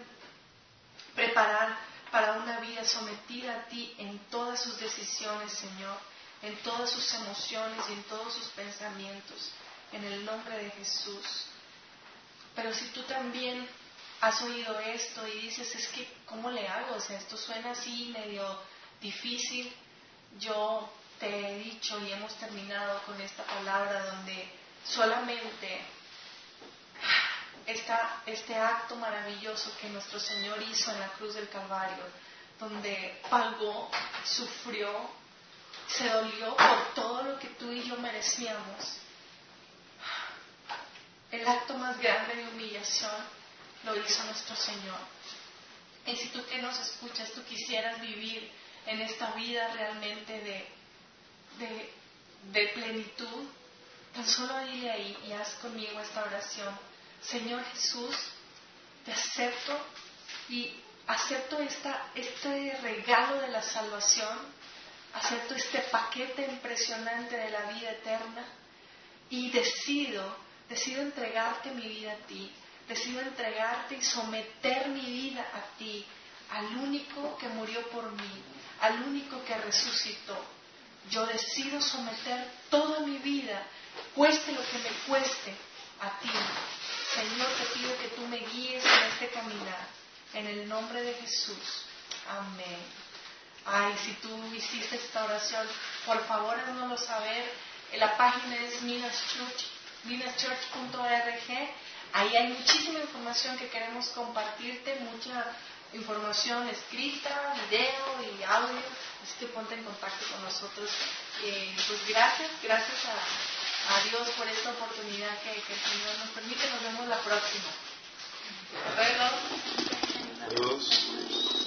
preparar para una vida sometida a ti en todas sus decisiones, Señor, en todas sus emociones y en todos sus pensamientos, en el nombre de Jesús. Pero si tú también has oído esto y dices, es que, ¿cómo le hago? O sea, esto suena así medio difícil. Yo te he dicho y hemos terminado con esta palabra donde solamente está este acto maravilloso que nuestro Señor hizo en la cruz del Calvario, donde pagó, sufrió, se dolió por todo lo que tú y yo merecíamos. El acto más grande de humillación lo hizo nuestro Señor. Y si tú que nos escuchas, tú quisieras vivir en esta vida realmente de, de, plenitud, tan solo dile ahí y haz conmigo esta oración. Señor Jesús, te acepto y acepto esta, este regalo de la salvación, acepto este paquete impresionante de la vida eterna y decido, decido entregarte mi vida a ti, decido entregarte y someter mi vida a ti, al único que murió por mí, al único que resucitó. Yo decido someter toda mi vida, cueste lo que me cueste, a ti. Señor, te pido que tú me guíes en este caminar. En el nombre de Jesús. Amén. Ay, si tú hiciste esta oración, por favor haznoslo saber. La página es minaschurch.org. Ahí hay muchísima información que queremos compartirte, mucha información escrita, video y audio, así que ponte en contacto con nosotros. Eh, pues gracias, gracias a, Dios por esta oportunidad que, que, el Señor nos permite. Nos vemos la próxima. Hasta luego. Adiós.